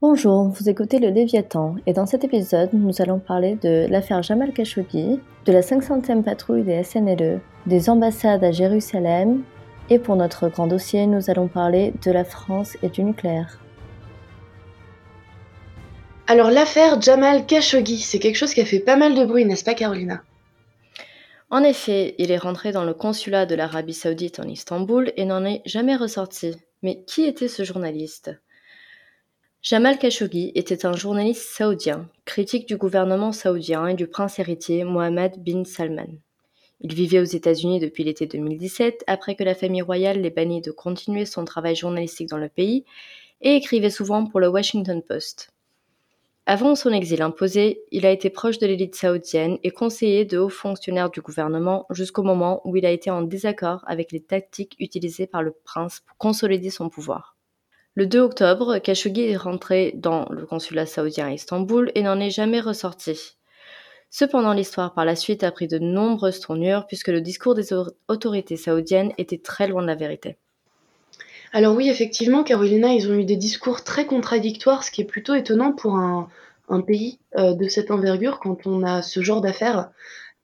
Bonjour, vous écoutez le Léviathan et dans cet épisode, nous allons parler de l'affaire Jamal Khashoggi, de la 500e patrouille des SNLE, des ambassades à Jérusalem et pour notre grand dossier, nous allons parler de la France et du nucléaire. Alors l'affaire Jamal Khashoggi, c'est quelque chose qui a fait pas mal de bruit, n'est-ce pas Carolina? En effet, il est rentré dans le consulat de l'Arabie saoudite en Istanbul et n'en est jamais ressorti. Mais qui était ce journaliste? Jamal Khashoggi était un journaliste saoudien, critique du gouvernement saoudien et du prince héritier Mohammed bin Salman. Il vivait aux États-Unis depuis l'été 2017, après que la famille royale l'ait banni de continuer son travail journalistique dans le pays, et écrivait souvent pour le Washington Post. Avant son exil imposé, il a été proche de l'élite saoudienne et conseiller de hauts fonctionnaires du gouvernement jusqu'au moment où il a été en désaccord avec les tactiques utilisées par le prince pour consolider son pouvoir. Le 2 octobre, Khashoggi est rentré dans le consulat saoudien à Istanbul et n'en est jamais ressorti. Cependant, l'histoire par la suite a pris de nombreuses tournures puisque le discours des autorités saoudiennes était très loin de la vérité. Alors oui, effectivement, Carolina, ils ont eu des discours très contradictoires, ce qui est plutôt étonnant pour un, pays euh, de cette envergure quand on a ce genre d'affaires.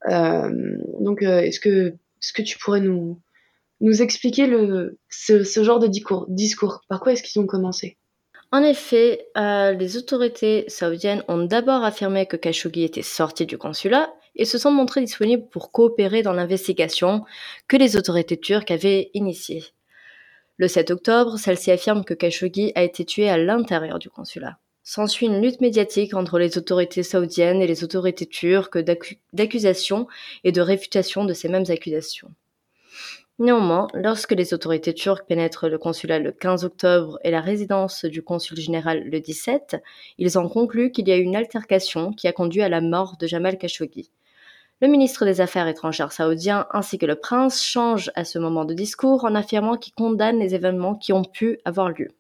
Euh, donc, euh, est-ce que, est -ce que tu pourrais nous, nous expliquer ce, genre de discours, discours Par quoi est-ce qu'ils ont commencé? En effet, euh, les autorités saoudiennes ont d'abord affirmé que Khashoggi était sorti du consulat et se sont montrées disponibles pour coopérer dans l'investigation que les autorités turques avaient initiée. Le 7 octobre, celle-ci affirme que Khashoggi a été tué à l'intérieur du consulat. S'ensuit une lutte médiatique entre les autorités saoudiennes et les autorités turques d'accusation et de réfutation de ces mêmes accusations. Néanmoins, lorsque les autorités turques pénètrent le consulat le 15 octobre et la résidence du consul général le 17, ils ont conclu qu'il y a eu une altercation qui a conduit à la mort de Jamal Khashoggi. Le ministre des Affaires étrangères saoudien ainsi que le prince changent à ce moment de discours en affirmant qu'ils condamnent les événements qui ont pu avoir lieu.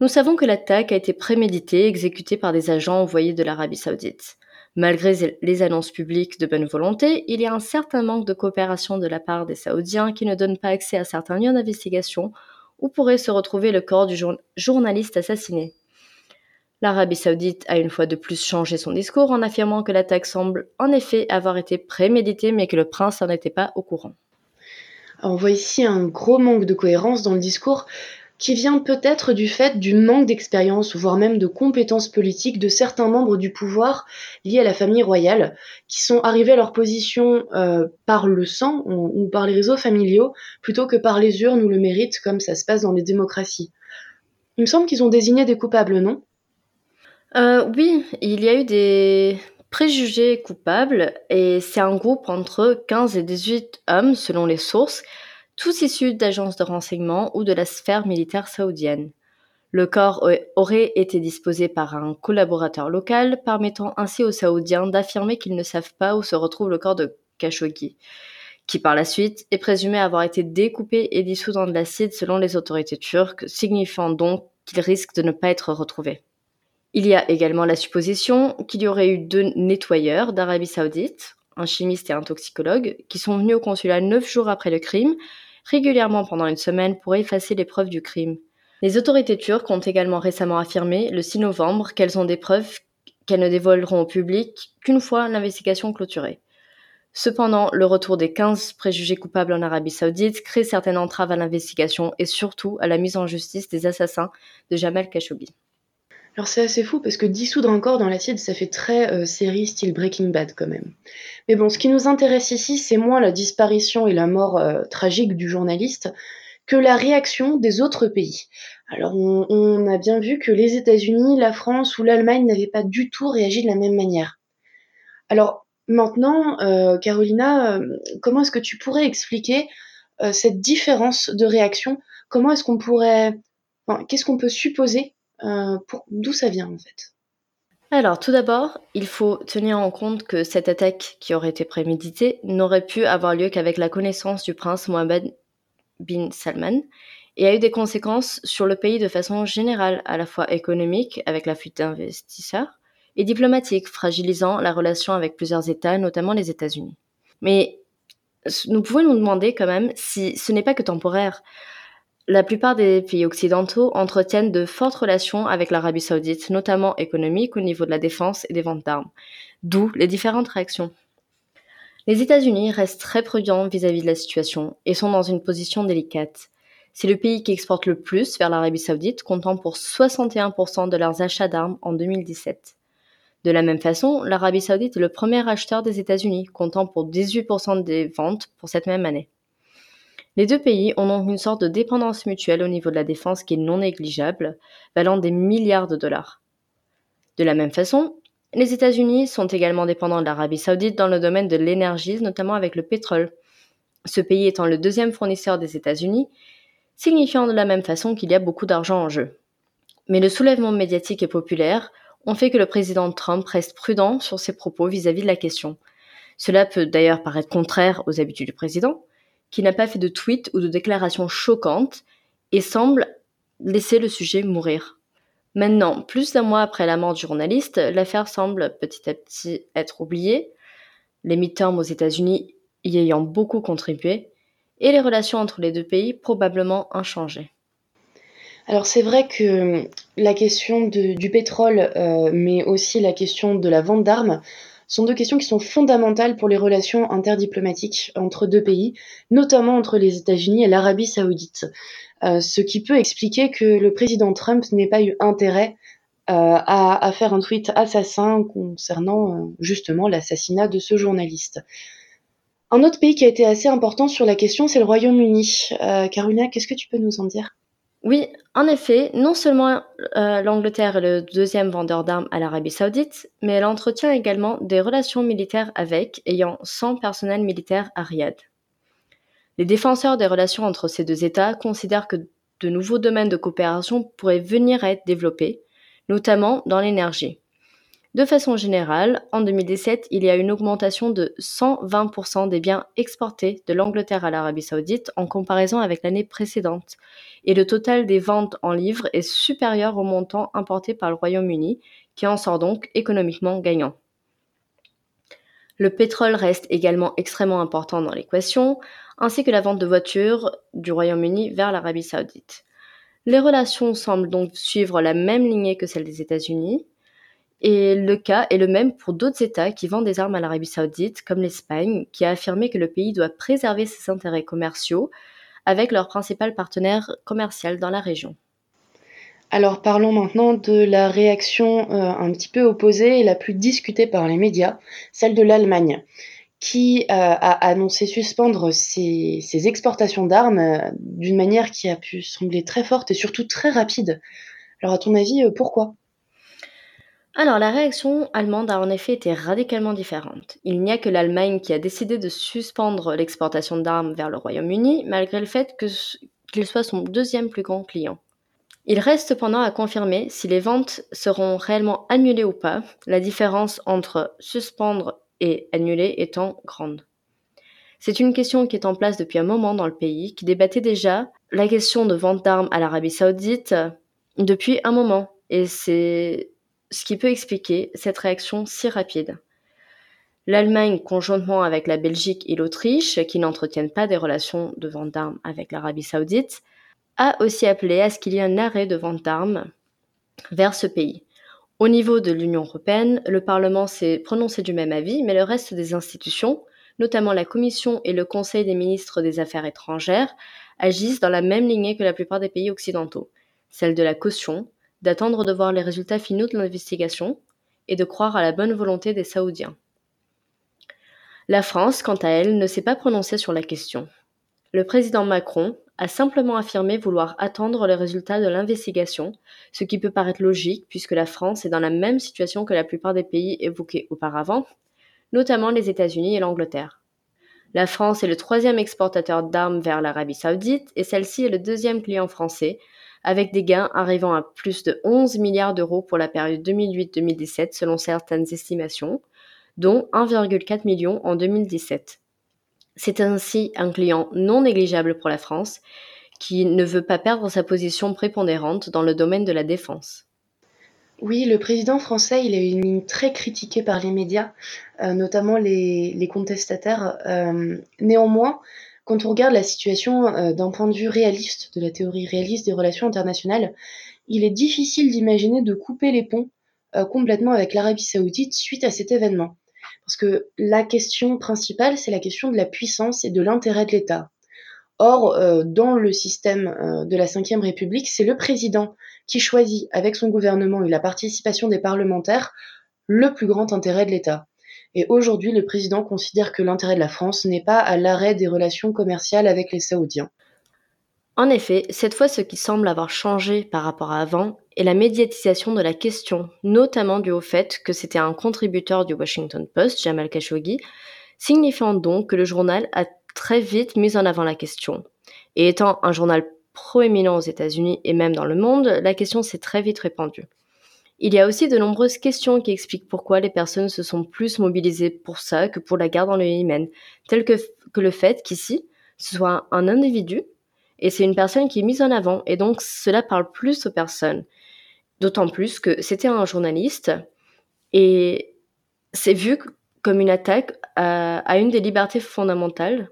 Nous savons que l'attaque a été préméditée et exécutée par des agents envoyés de l'Arabie saoudite. Malgré les annonces publiques de bonne volonté, il y a un certain manque de coopération de la part des Saoudiens qui ne donnent pas accès à certains lieux d'investigation où pourrait se retrouver le corps du journaliste assassiné. L'Arabie saoudite a une fois de plus changé son discours en affirmant que l'attaque semble en effet avoir été préméditée mais que le prince n'en était pas au courant. on voit ici un gros manque de cohérence dans le discours qui vient peut-être du fait du manque d'expérience, voire même de compétences politiques de certains membres du pouvoir liés à la famille royale, qui sont arrivés à leur position euh, par le sang ou, par les réseaux familiaux, plutôt que par les urnes ou le mérite, comme ça se passe dans les démocraties. Il me semble qu'ils ont désigné des coupables, non? Euh, Oui, il y a eu des préjugés coupables, et c'est un groupe entre 15 et 18 hommes, selon les sources, tous issus d'agences de renseignement ou de la sphère militaire saoudienne. Le corps aurait été disposé par un collaborateur local, permettant ainsi aux Saoudiens d'affirmer qu'ils ne savent pas où se retrouve le corps de Khashoggi, qui par la suite est présumé avoir été découpé et dissous dans de l'acide selon les autorités turques, signifiant donc qu'il risque de ne pas être retrouvé. Il y a également la supposition qu'il y aurait eu deux nettoyeurs d'Arabie saoudite, un chimiste et un toxicologue, qui sont venus au consulat neuf jours après le crime régulièrement pendant une semaine pour effacer les preuves du crime. Les autorités turques ont également récemment affirmé, le 6 novembre, qu'elles ont des preuves qu'elles ne dévoileront au public qu'une fois l'investigation clôturée. Cependant, le retour des 15 préjugés coupables en Arabie saoudite crée certaines entraves à l'investigation et surtout à la mise en justice des assassins de Jamal Khashoggi. Alors c'est assez fou parce que dissoudre un corps dans l'acide, ça fait très euh, série style Breaking Bad quand même. Mais bon, ce qui nous intéresse ici, c'est moins la disparition et la mort euh, tragique du journaliste que la réaction des autres pays. Alors on, a bien vu que les États-Unis, la France ou l'Allemagne n'avaient pas du tout réagi de la même manière. Alors maintenant, euh, Carolina, comment est-ce que tu pourrais expliquer cette différence de réaction? Comment est-ce qu'on pourrait... Qu'est-ce qu'on peut supposer euh, d'où ça vient en fait? Alors, tout d'abord, il faut tenir en compte que cette attaque qui aurait été préméditée n'aurait pu avoir lieu qu'avec la connaissance du prince Mohammed bin Salman et a eu des conséquences sur le pays de façon générale, à la fois économique, avec la fuite d'investisseurs, et diplomatique, fragilisant la relation avec plusieurs États, notamment les États-Unis. Mais nous pouvons nous demander quand même si ce n'est pas que temporaire. La plupart des pays occidentaux entretiennent de fortes relations avec l'Arabie saoudite, notamment économiques au niveau de la défense et des ventes d'armes, d'où les différentes réactions. Les États-Unis restent très prudents vis-à-vis de la situation et sont dans une position délicate. C'est le pays qui exporte le plus vers l'Arabie saoudite, comptant pour 61% de leurs achats d'armes en 2017. De la même façon, l'Arabie saoudite est le premier acheteur des États-Unis, comptant pour 18% des ventes pour cette même année. Les deux pays ont donc une sorte de dépendance mutuelle au niveau de la défense qui est non négligeable, valant des milliards de dollars. De la même façon, les États-Unis sont également dépendants de l'Arabie saoudite dans le domaine de l'énergie, notamment avec le pétrole. Ce pays étant le deuxième fournisseur des États-Unis, signifiant de la même façon qu'il y a beaucoup d'argent en jeu. Mais le soulèvement médiatique et populaire ont fait que le président Trump reste prudent sur ses propos vis-à-vis -vis de la question. Cela peut d'ailleurs paraître contraire aux habitudes du président, qui n'a pas fait de tweet ou de déclaration choquante et semble laisser le sujet mourir. Maintenant, plus d'un mois après la mort du journaliste, l'affaire semble petit à petit être oubliée, les midterms aux États-Unis y ayant beaucoup contribué, et les relations entre les deux pays probablement inchangées. Alors c'est vrai que la question du pétrole, euh, mais aussi la question de la vente d'armes, sont deux questions qui sont fondamentales pour les relations interdiplomatiques entre deux pays, notamment entre les États-Unis et l'Arabie saoudite. Euh, ce qui peut expliquer que le président Trump n'ait pas eu intérêt euh, à, faire un tweet assassin concernant euh, justement l'assassinat de ce journaliste. Un autre pays qui a été assez important sur la question, c'est le Royaume-Uni. Karuna, qu'est-ce que tu peux nous en dire? Oui, en effet, non seulement l'Angleterre est le deuxième vendeur d'armes à l'Arabie saoudite, mais elle entretient également des relations militaires avec, ayant 100 personnels militaires à Riyad. Les défenseurs des relations entre ces deux États considèrent que de nouveaux domaines de coopération pourraient venir à être développés, notamment dans l'énergie. De façon générale, en 2017, il y a une augmentation de 120% des biens exportés de l'Angleterre à l'Arabie saoudite en comparaison avec l'année précédente, et le total des ventes en livres est supérieur au montant importé par le Royaume-Uni, qui en sort donc économiquement gagnant. Le pétrole reste également extrêmement important dans l'équation, ainsi que la vente de voitures du Royaume-Uni vers l'Arabie saoudite. Les relations semblent donc suivre la même lignée que celle des États-Unis, et le cas est le même pour d'autres États qui vendent des armes à l'Arabie saoudite, comme l'Espagne, qui a affirmé que le pays doit préserver ses intérêts commerciaux avec leur principal partenaire commercial dans la région. Alors parlons maintenant de la réaction euh, un petit peu opposée et la plus discutée par les médias, celle de l'Allemagne qui euh, a annoncé suspendre ses, exportations d'armes euh, d'une manière qui a pu sembler très forte et surtout très rapide. Alors à ton avis, pourquoi? Alors la réaction allemande a en effet été radicalement différente. Il n'y a que l'Allemagne qui a décidé de suspendre l'exportation d'armes vers le Royaume-Uni, malgré le fait qu'il soit son deuxième plus grand client. Il reste cependant à confirmer si les ventes seront réellement annulées ou pas, la différence entre suspendre et annulée étant grande. C'est une question qui est en place depuis un moment dans le pays, qui débattait déjà la question de vente d'armes à l'Arabie saoudite depuis un moment. Et c'est ce qui peut expliquer cette réaction si rapide. L'Allemagne, conjointement avec la Belgique et l'Autriche, qui n'entretiennent pas des relations de vente d'armes avec l'Arabie saoudite, a aussi appelé à ce qu'il y ait un arrêt de vente d'armes vers ce pays. Au niveau de l'Union européenne, le Parlement s'est prononcé du même avis, mais le reste des institutions, notamment la Commission et le Conseil des ministres des Affaires étrangères, agissent dans la même lignée que la plupart des pays occidentaux, celle de la caution, d'attendre de voir les résultats finaux de l'investigation et de croire à la bonne volonté des Saoudiens. La France, quant à elle, ne s'est pas prononcée sur la question. Le président Macron a simplement affirmé vouloir attendre les résultats de l'investigation, ce qui peut paraître logique puisque la France est dans la même situation que la plupart des pays évoqués auparavant, notamment les États-Unis et l'Angleterre. La France est le troisième exportateur d'armes vers l'Arabie saoudite et celle-ci est le deuxième client français, avec des gains arrivant à plus de 11 milliards d'euros pour la période 2008-2017 selon certaines estimations, dont 1,4 million en 2017. C'est ainsi un client non négligeable pour la France, qui ne veut pas perdre sa position prépondérante dans le domaine de la défense. Oui, le président français, il a une ligne très critiquée par les médias, euh, notamment les, contestataires. Euh, néanmoins, quand on regarde la situation euh, d'un point de vue réaliste, de la théorie réaliste des relations internationales, il est difficile d'imaginer de couper les ponts euh, complètement avec l'Arabie saoudite suite à cet événement. Parce que la question principale, c'est la question de la puissance et de l'intérêt de l'État. Or, euh, dans le système de la Ve République, c'est le président qui choisit, avec son gouvernement et la participation des parlementaires, le plus grand intérêt de l'État. Et aujourd'hui, le président considère que l'intérêt de la France n'est pas à l'arrêt des relations commerciales avec les Saoudiens. En effet, cette fois, ce qui semble avoir changé par rapport à avant est la médiatisation de la question, notamment dû au fait que c'était un contributeur du Washington Post, Jamal Khashoggi, signifiant donc que le journal a très vite mis en avant la question. Et étant un journal proéminent aux États-Unis et même dans le monde, la question s'est très vite répandue. Il y a aussi de nombreuses questions qui expliquent pourquoi les personnes se sont plus mobilisées pour ça que pour la guerre dans le Yémen, tel que, que le fait qu'ici, ce soit un individu, et c'est une personne qui est mise en avant, et donc cela parle plus aux personnes. D'autant plus que c'était un journaliste, et c'est vu comme une attaque à, à une des libertés fondamentales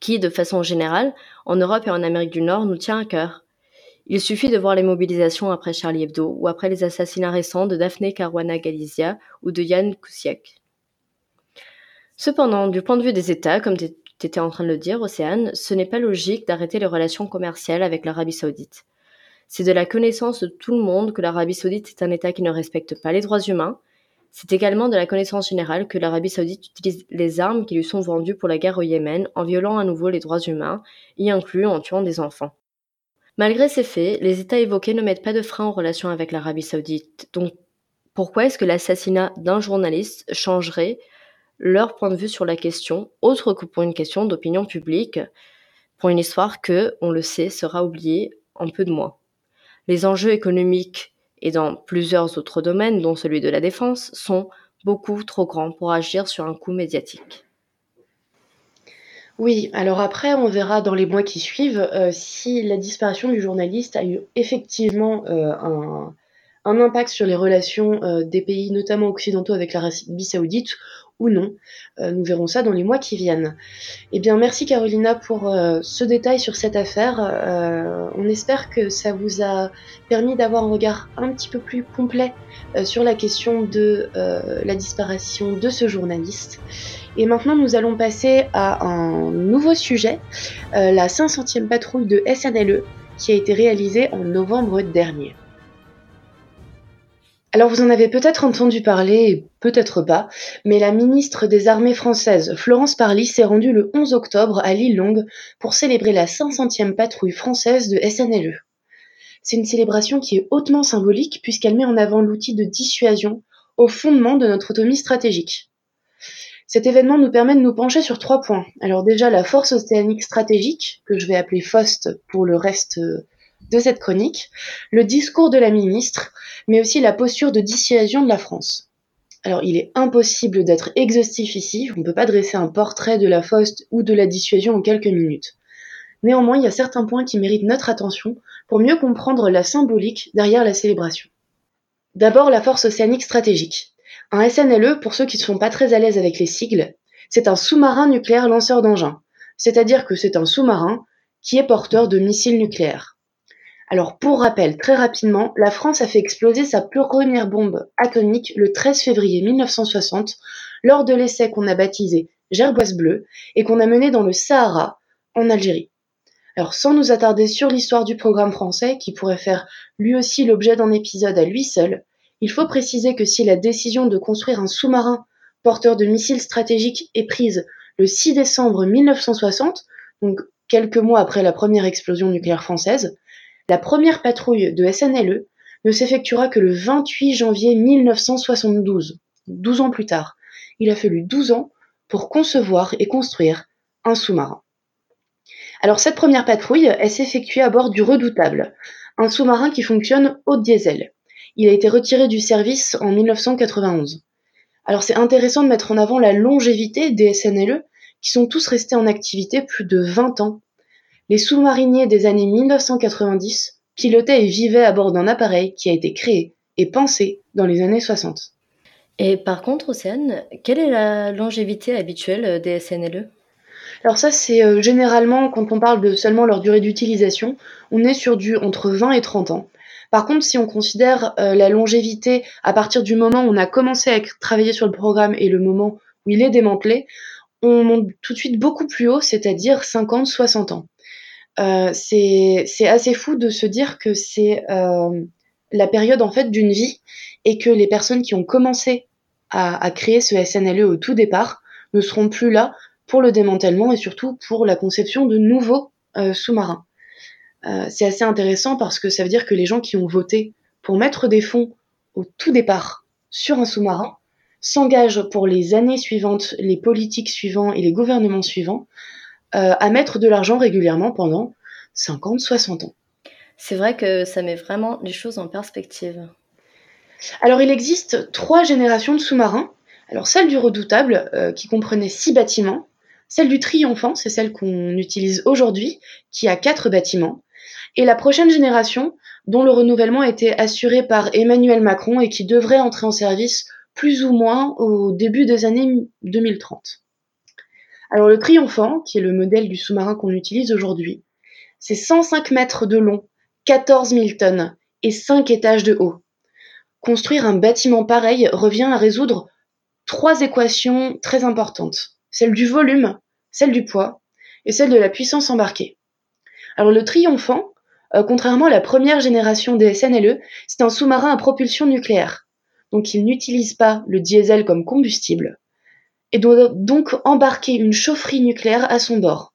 qui, de façon générale, en Europe et en Amérique du Nord, nous tient à cœur. Il suffit de voir les mobilisations après Charlie Hebdo ou après les assassinats récents de Daphne Caruana Galizia ou de Jan Kuciak. Cependant, du point de vue des États, comme tu étais en train de le dire, Océane, ce n'est pas logique d'arrêter les relations commerciales avec l'Arabie saoudite. C'est de la connaissance de tout le monde que l'Arabie saoudite est un État qui ne respecte pas les droits humains. C'est également de la connaissance générale que l'Arabie saoudite utilise les armes qui lui sont vendues pour la guerre au Yémen en violant à nouveau les droits humains, y inclus en tuant des enfants. Malgré ces faits, les États évoqués ne mettent pas de frein en relation avec l'Arabie saoudite. Donc pourquoi est-ce que l'assassinat d'un journaliste changerait leur point de vue sur la question, autre que pour une question d'opinion publique, pour une histoire que, on le sait, sera oubliée en peu de mois? Les enjeux économiques et dans plusieurs autres domaines, dont celui de la défense, sont beaucoup trop grands pour agir sur un coup médiatique. Oui, alors après, on verra dans les mois qui suivent euh, si la disparition du journaliste a eu effectivement euh, un, impact sur les relations euh, des pays, notamment occidentaux, avec l'Arabie saoudite ou non. nous verrons ça dans les mois qui viennent. Eh bien, merci Carolina pour ce détail sur cette affaire. on espère que ça vous a permis d'avoir un regard un petit peu plus complet sur la question de la disparition de ce journaliste. Et maintenant, nous allons passer à un nouveau sujet, euh, la 500e patrouille de SNLE, qui a été réalisée en novembre dernier. Alors vous en avez peut-être entendu parler, peut-être pas, mais la ministre des Armées françaises, Florence Parly, s'est rendue le 11 octobre à l'île Longue pour célébrer la 500e patrouille française de SNLE. C'est une célébration qui est hautement symbolique puisqu'elle met en avant l'outil de dissuasion au fondement de notre autonomie stratégique. Cet événement nous permet de nous pencher sur trois points. Alors déjà la force océanique stratégique, que je vais appeler FOST pour le reste euh, de cette chronique, le discours de la ministre, mais aussi la posture de dissuasion de la France. Alors il est impossible d'être exhaustif ici, on ne peut pas dresser un portrait de la FOST ou de la dissuasion en quelques minutes. Néanmoins, il y a certains points qui méritent notre attention pour mieux comprendre la symbolique derrière la célébration. D'abord la force océanique stratégique. Un SNLE, pour ceux qui ne sont pas très à l'aise avec les sigles, c'est un sous-marin nucléaire lanceur d'engins, c'est-à-dire que c'est un sous-marin qui est porteur de missiles nucléaires. Alors pour rappel, très rapidement, la France a fait exploser sa première bombe atomique le 13 février 1960 lors de l'essai qu'on a baptisé Gerboise bleue et qu'on a mené dans le Sahara, en Algérie. Alors sans nous attarder sur l'histoire du programme français, qui pourrait faire lui aussi l'objet d'un épisode à lui seul, il faut préciser que si la décision de construire un sous-marin porteur de missiles stratégiques est prise le 6 décembre 1960, donc quelques mois après la première explosion nucléaire française, la première patrouille de SNLE ne s'effectuera que le 28 janvier 1972, 12 ans plus tard. Il a fallu 12 ans pour concevoir et construire un sous-marin. Alors cette première patrouille, elle s'effectuait à bord du Redoutable, un sous-marin qui fonctionne au diesel. Il a été retiré du service en 1991. Alors c'est intéressant de mettre en avant la longévité des SNLE, qui sont tous restés en activité plus de 20 ans. Les sous-mariniers des années 1990 pilotaient et vivaient à bord d'un appareil qui a été créé et pensé dans les années 60. Et par contre, Océane, quelle est la longévité habituelle des SNLE Alors ça, c'est euh, généralement, quand on parle de seulement leur durée d'utilisation, on est sur du entre 20 et 30 ans. Par contre, si on considère euh, la longévité à partir du moment où on a commencé à travailler sur le programme et le moment où il est démantelé, on monte tout de suite beaucoup plus haut, c'est-à-dire 50-60 ans. Euh, c'est assez fou de se dire que c'est euh, la période en fait d'une vie et que les personnes qui ont commencé à, créer ce SNLE au tout départ ne seront plus là pour le démantèlement et surtout pour la conception de nouveaux euh, sous-marins. C'est assez intéressant parce que ça veut dire que les gens qui ont voté pour mettre des fonds au tout départ sur un sous-marin s'engagent pour les années suivantes, les politiques suivantes et les gouvernements suivants euh, à mettre de l'argent régulièrement pendant 50, 60 ans. C'est vrai que ça met vraiment les choses en perspective. Alors il existe trois générations de sous-marins. Alors celle du redoutable, euh, qui comprenait six bâtiments. Celle du triomphant, c'est celle qu'on utilise aujourd'hui, qui a quatre bâtiments. Et la prochaine génération, dont le renouvellement a été assuré par Emmanuel Macron et qui devrait entrer en service plus ou moins au début des années 2030. Alors le Triomphant, qui est le modèle du sous-marin qu'on utilise aujourd'hui, c'est 105 mètres de long, 14 000 tonnes et 5 étages de haut. Construire un bâtiment pareil revient à résoudre trois équations très importantes. Celle du volume, celle du poids et celle de la puissance embarquée. Alors le Triomphant, euh, contrairement à la première génération des SNLE, c'est un sous-marin à propulsion nucléaire. Donc il n'utilise pas le diesel comme combustible et doit donc embarquer une chaufferie nucléaire à son bord.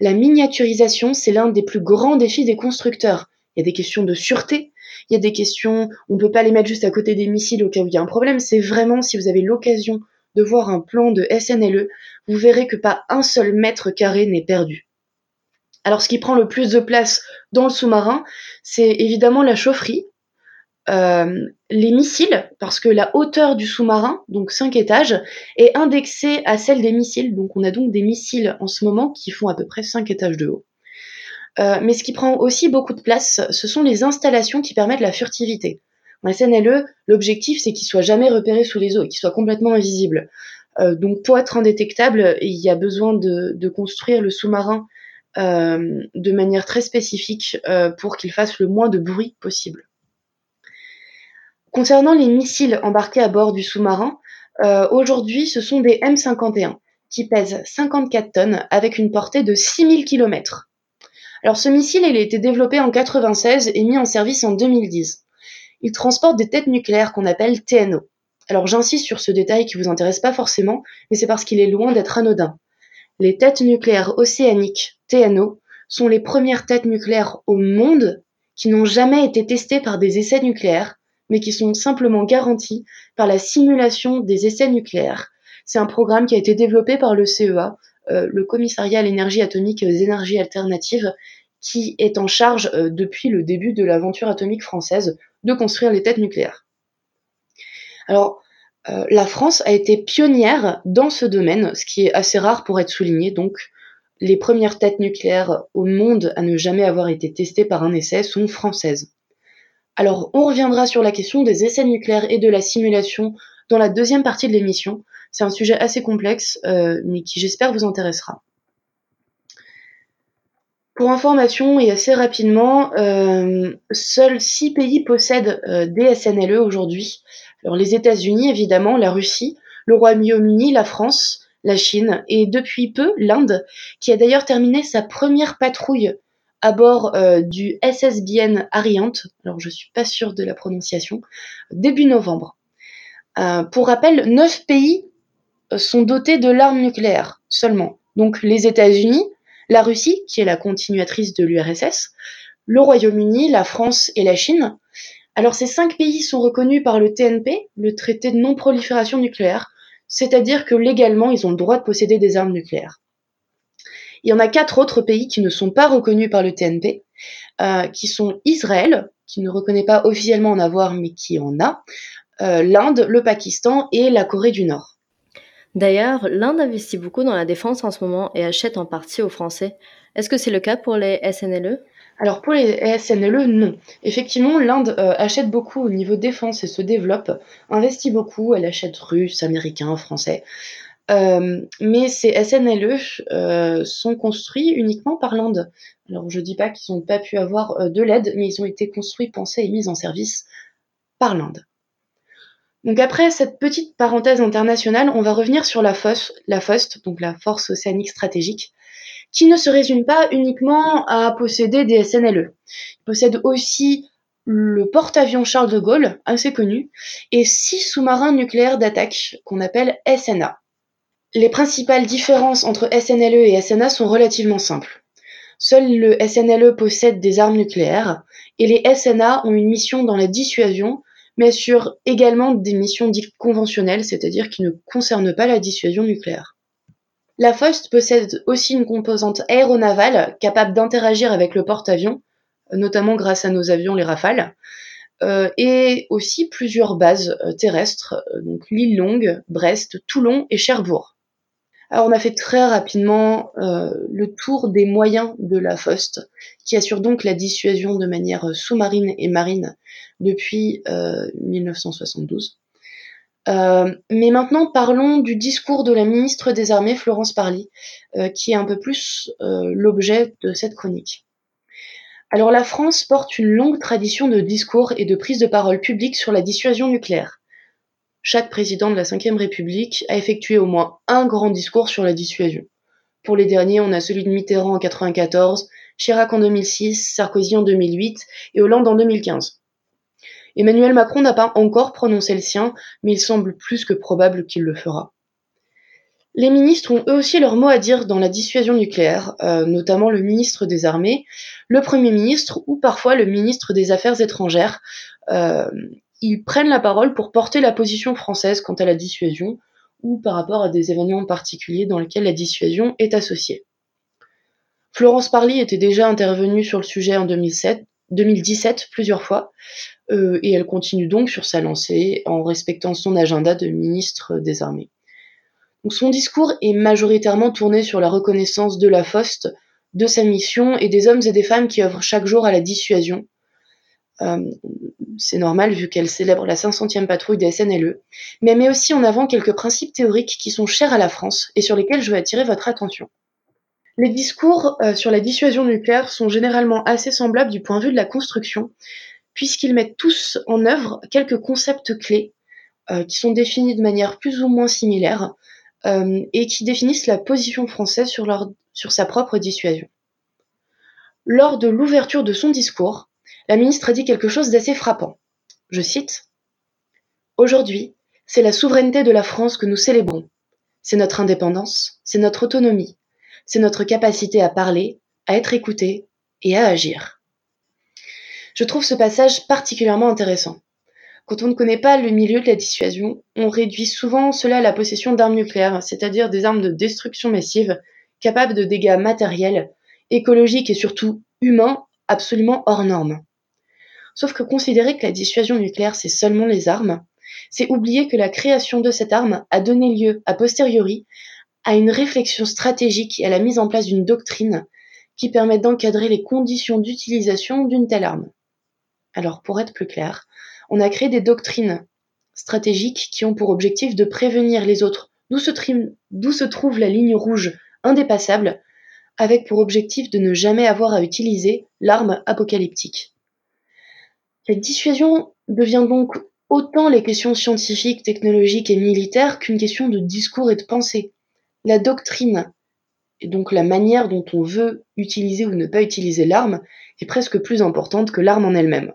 La miniaturisation, c'est l'un des plus grands défis des constructeurs. Il y a des questions de sûreté, il y a des questions, on ne peut pas les mettre juste à côté des missiles au cas où il y a un problème. C'est vraiment, si vous avez l'occasion de voir un plan de SNLE, vous verrez que pas un seul mètre carré n'est perdu. Alors ce qui prend le plus de place dans le sous-marin, c'est évidemment la chaufferie, euh, les missiles, parce que la hauteur du sous-marin, donc 5 étages, est indexée à celle des missiles. Donc on a donc des missiles en ce moment qui font à peu près 5 étages de haut. Euh, mais ce qui prend aussi beaucoup de place, ce sont les installations qui permettent la furtivité. En SNLE, l'objectif c'est qu'il soit jamais repéré sous les eaux, qu'il soit complètement invisible. Euh, donc pour être indétectable, il y a besoin de, construire le sous-marin de manière très spécifique pour qu'il fasse le moins de bruit possible. Concernant les missiles embarqués à bord du sous-marin, euh, aujourd'hui ce sont des M51 qui pèsent 54 tonnes avec une portée de 6000 km. Alors ce missile il a été développé en 96 et mis en service en 2010. Il transporte des têtes nucléaires qu'on appelle TNO. Alors j'insiste sur ce détail qui vous intéresse pas forcément, mais c'est parce qu'il est loin d'être anodin. Les têtes nucléaires océaniques, TNO, sont les premières têtes nucléaires au monde qui n'ont jamais été testées par des essais nucléaires mais qui sont simplement garantis par la simulation des essais nucléaires. C'est un programme qui a été développé par le CEA, euh, le Commissariat à l'énergie atomique et aux énergies alternatives, qui est en charge euh, depuis le début de l'aventure atomique française de construire les têtes nucléaires. Alors, euh, la France a été pionnière dans ce domaine, ce qui est assez rare pour être souligné. Donc, les premières têtes nucléaires au monde à ne jamais avoir été testées par un essai sont françaises. Alors, on reviendra sur la question des essais nucléaires et de la simulation dans la deuxième partie de l'émission. C'est un sujet assez complexe, euh, mais qui j'espère vous intéressera. Pour information et assez rapidement, euh, seuls six pays possèdent euh, des SNLE aujourd'hui. Alors les États-Unis évidemment, la Russie, le Royaume-Uni, la France, la Chine et depuis peu l'Inde, qui a d'ailleurs terminé sa première patrouille à bord euh, du SSBN Ariant, alors je suis pas sûre de la prononciation, début novembre. Euh, pour rappel, neuf pays euh, sont dotés de l'arme nucléaire seulement. Donc les États-Unis, la Russie, qui est la continuatrice de l'URSS, le Royaume-Uni, la France et la Chine. Alors ces cinq pays sont reconnus par le TNP, le traité de non-prolifération nucléaire, c'est-à-dire que légalement ils ont le droit de posséder des armes nucléaires. Il y en a quatre autres pays qui ne sont pas reconnus par le TNP, euh, qui sont Israël, qui ne reconnaît pas officiellement en avoir, mais qui en a, euh, l'Inde, le Pakistan et la Corée du Nord. D'ailleurs, l'Inde investit beaucoup dans la défense en ce moment et achète en partie aux Français. Est-ce que c'est le cas pour les SNLE alors pour les SNLE, non. Effectivement, l'Inde euh, achète beaucoup au niveau défense et se développe, investit beaucoup, elle achète russe, américain, français. Mais ces SNLE sont construits uniquement par l'Inde. Alors je dis pas qu'ils n'ont pas pu avoir de l'aide, mais ils ont été construits, pensés et mis en service par l'Inde. Donc après cette petite parenthèse internationale, on va revenir sur la FOST, la FOST, donc la Force Océanique Stratégique, qui ne se résume pas uniquement à posséder des SNLE. Il possède aussi le porte-avions Charles de Gaulle, assez connu, et six sous-marins nucléaires d'attaque qu'on appelle SNA. Les principales différences entre SNLE et SNA sont relativement simples. Seul le SNLE possède des armes nucléaires et les SNA ont une mission dans la dissuasion, mais assurent également des missions dites conventionnelles, c'est-à-dire qui ne concernent pas la dissuasion nucléaire. La FOST possède aussi une composante aéronavale capable d'interagir avec le porte-avions, notamment grâce à nos avions les Rafales, euh, et aussi plusieurs bases euh, terrestres, euh, donc l'île Longue, Brest, Toulon et Cherbourg. Alors on a fait très rapidement le tour des moyens de la FOST, qui assure donc la dissuasion de manière sous-marine et marine depuis 1972. mais maintenant, parlons du discours de la ministre des Armées, Florence Parly, qui est un peu plus l'objet de cette chronique. Alors la France porte une longue tradition de discours et de prise de parole publique sur la dissuasion nucléaire. Chaque président de la Ve République a effectué au moins un grand discours sur la dissuasion. Pour les derniers, on a celui de Mitterrand en 1994, Chirac en 2006, Sarkozy en 2008 et Hollande en 2015. Emmanuel Macron n'a pas encore prononcé le sien, mais il semble plus que probable qu'il le fera. Les ministres ont eux aussi leur mot à dire dans la dissuasion nucléaire, euh, notamment le ministre des Armées, le Premier ministre ou parfois le ministre des Affaires étrangères. Euh, ils prennent la parole pour porter la position française quant à la dissuasion ou par rapport à des événements particuliers dans lesquels la dissuasion est associée. Florence Parly était déjà intervenue sur le sujet en 2007, 2017 plusieurs fois, euh, et elle continue donc sur sa lancée en respectant son agenda de ministre des Armées son discours est majoritairement tourné sur la reconnaissance de la FOST, de sa mission et des hommes et des femmes qui œuvrent chaque jour à la dissuasion. Euh, c'est normal vu qu'elle célèbre la 500e patrouille des SNLE, mais elle met aussi en avant quelques principes théoriques qui sont chers à la France et sur lesquels je veux attirer votre attention. Les discours euh, sur la dissuasion nucléaire sont généralement assez semblables du point de vue de la construction, puisqu'ils mettent tous en œuvre quelques concepts clés euh, qui sont définis de manière plus ou moins similaire, et qui définissent la position française sur, sur sa propre dissuasion. Lors de l'ouverture de son discours, la ministre a dit quelque chose d'assez frappant. Je cite Aujourd'hui, c'est la souveraineté de la France que nous célébrons. C'est notre indépendance, c'est notre autonomie, c'est notre capacité à parler, à être écouté et à agir. Je trouve ce passage particulièrement intéressant. Quand on ne connaît pas le milieu de la dissuasion, on réduit souvent cela à la possession d'armes nucléaires, c'est-à-dire des armes de destruction massive, capables de dégâts matériels, écologiques et surtout humains, absolument hors normes. Sauf que considérer que la dissuasion nucléaire c'est seulement les armes, c'est oublier que la création de cette arme a donné lieu, a posteriori, à une réflexion stratégique et à la mise en place d'une doctrine qui permet d'encadrer les conditions d'utilisation d'une telle arme. Alors pour être plus clair, on a créé des doctrines stratégiques qui ont pour objectif de prévenir les autres d'où se, trouve la ligne rouge indépassable, avec pour objectif de ne jamais avoir à utiliser l'arme apocalyptique. La dissuasion devient donc autant les questions scientifiques, technologiques et militaires qu'une question de discours et de pensée. La doctrine, et donc la manière dont on veut utiliser ou ne pas utiliser l'arme, est presque plus importante que l'arme en elle-même.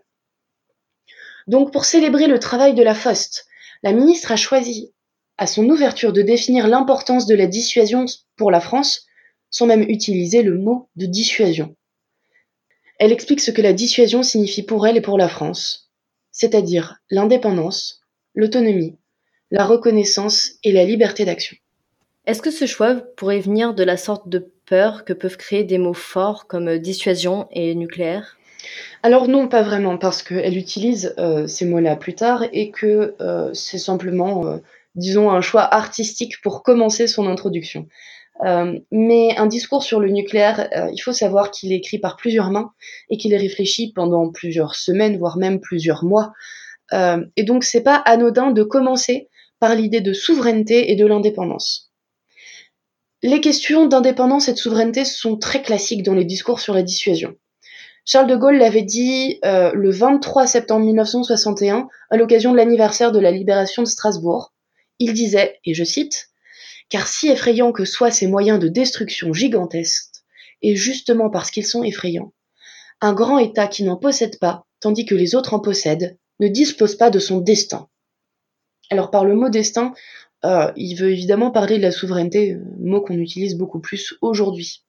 Donc pour célébrer le travail de la FOST, la ministre a choisi à son ouverture de définir l'importance de la dissuasion pour la France, sans même utiliser le mot de dissuasion. Elle explique ce que la dissuasion signifie pour elle et pour la France, c'est-à-dire l'indépendance, l'autonomie, la reconnaissance et la liberté d'action. Est-ce que ce choix pourrait venir de la sorte de peur que peuvent créer des mots forts comme dissuasion et nucléaire? Alors non, pas vraiment, parce qu'elle utilise euh, ces mots-là plus tard et que euh, c'est simplement, euh, disons, un choix artistique pour commencer son introduction. Mais un discours sur le nucléaire, il faut savoir qu'il est écrit par plusieurs mains et qu'il est réfléchi pendant plusieurs semaines, voire même plusieurs mois. et donc c'est pas anodin de commencer par l'idée de souveraineté et de l'indépendance. Les questions d'indépendance et de souveraineté sont très classiques dans les discours sur la dissuasion. Charles de Gaulle l'avait dit euh, le 23 septembre 1961 à l'occasion de l'anniversaire de la libération de Strasbourg. Il disait, et je cite, Car si effrayants que soient ces moyens de destruction gigantesques, et justement parce qu'ils sont effrayants, un grand État qui n'en possède pas, tandis que les autres en possèdent, ne dispose pas de son destin. Alors par le mot destin, euh, il veut évidemment parler de la souveraineté, euh, mot qu'on utilise beaucoup plus aujourd'hui.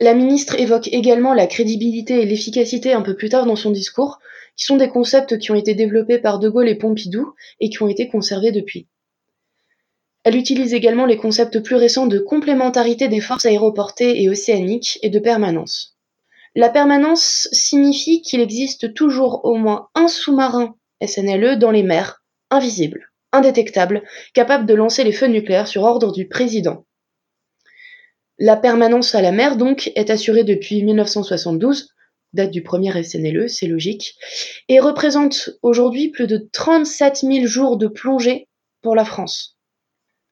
La ministre évoque également la crédibilité et l'efficacité un peu plus tard dans son discours, qui sont des concepts qui ont été développés par De Gaulle et Pompidou et qui ont été conservés depuis. Elle utilise également les concepts plus récents de complémentarité des forces aéroportées et océaniques et de permanence. La permanence signifie qu'il existe toujours au moins un sous-marin SNLE dans les mers, invisible, indétectable, capable de lancer les feux nucléaires sur ordre du président. La permanence à la mer, donc, est assurée depuis 1972, date du premier SNLE, c'est logique, et représente aujourd'hui plus de 37 000 jours de plongée pour la France.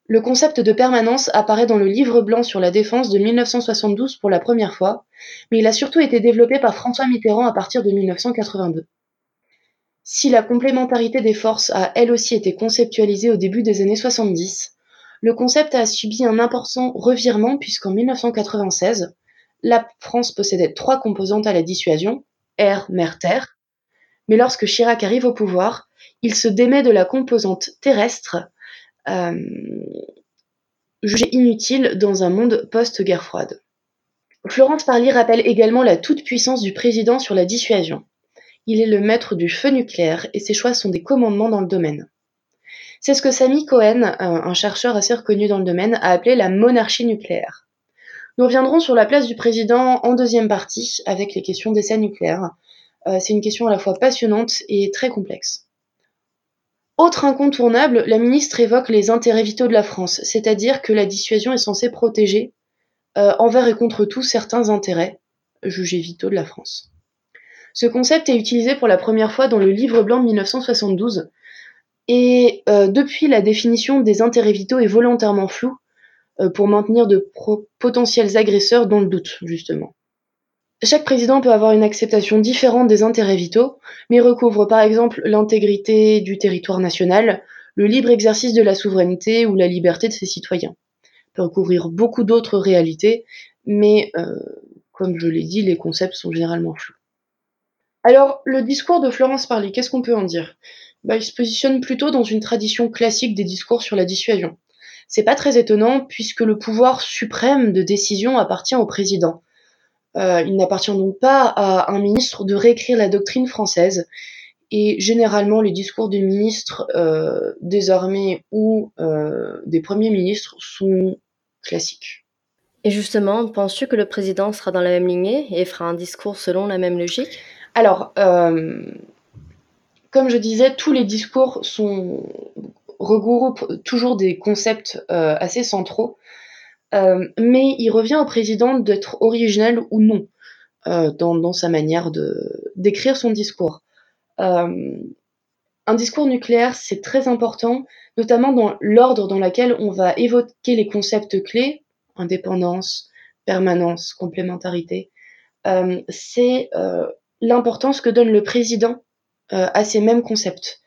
Le concept de permanence apparaît dans le Livre blanc sur la défense de 1972 pour la première fois, mais il a surtout été développé par François Mitterrand à partir de 1982. Si la complémentarité des forces a elle aussi été conceptualisée au début des années 70, le concept a subi un important revirement puisqu'en 1996, la France possédait trois composantes à la dissuasion, air, mer, terre, mais lorsque Chirac arrive au pouvoir, il se démet de la composante terrestre euh, jugé inutile dans un monde post-guerre froide. Florence Parly rappelle également la toute-puissance du président sur la dissuasion. Il est le maître du feu nucléaire et ses choix sont des commandements dans le domaine. C'est ce que Samy Cohen, un chercheur assez reconnu dans le domaine, a appelé la monarchie nucléaire. Nous reviendrons sur la place du président en deuxième partie avec les questions d'essais nucléaires. Euh, c'est une question à la fois passionnante et très complexe. Autre incontournable, la ministre évoque les intérêts vitaux de la France, c'est-à-dire que la dissuasion est censée protéger euh, envers et contre tout certains intérêts jugés vitaux de la France. Ce concept est utilisé pour la première fois dans le Livre blanc de 1972, et euh, depuis la définition des intérêts vitaux est volontairement floue euh, pour maintenir de potentiels agresseurs dans le doute, justement. Chaque président peut avoir une acceptation différente des intérêts vitaux, mais recouvre par exemple l'intégrité du territoire national, le libre exercice de la souveraineté ou la liberté de ses citoyens. Il peut recouvrir beaucoup d'autres réalités, mais euh, comme je l'ai dit, les concepts sont généralement flous. Alors, le discours de Florence Parly, qu'est-ce qu'on peut en dire? Bah, Il se positionne plutôt dans une tradition classique des discours sur la dissuasion. C'est pas très étonnant puisque le pouvoir suprême de décision appartient au président. Euh, il n'appartient donc pas à un ministre de réécrire la doctrine française. Et généralement, les discours des ministres euh, des armées ou euh, des premiers ministres sont classiques. Et justement, penses-tu que le président sera dans la même lignée et fera un discours selon la même logique? Alors, comme je disais, tous les discours sont regroupent toujours des concepts assez centraux. Euh, mais il revient au président d'être original ou non euh, dans, sa manière de d'écrire son discours. Euh, un discours nucléaire, c'est très important, notamment dans l'ordre dans lequel on va évoquer les concepts clés, indépendance, permanence, complémentarité. c'est l'importance que donne le président à ces mêmes concepts.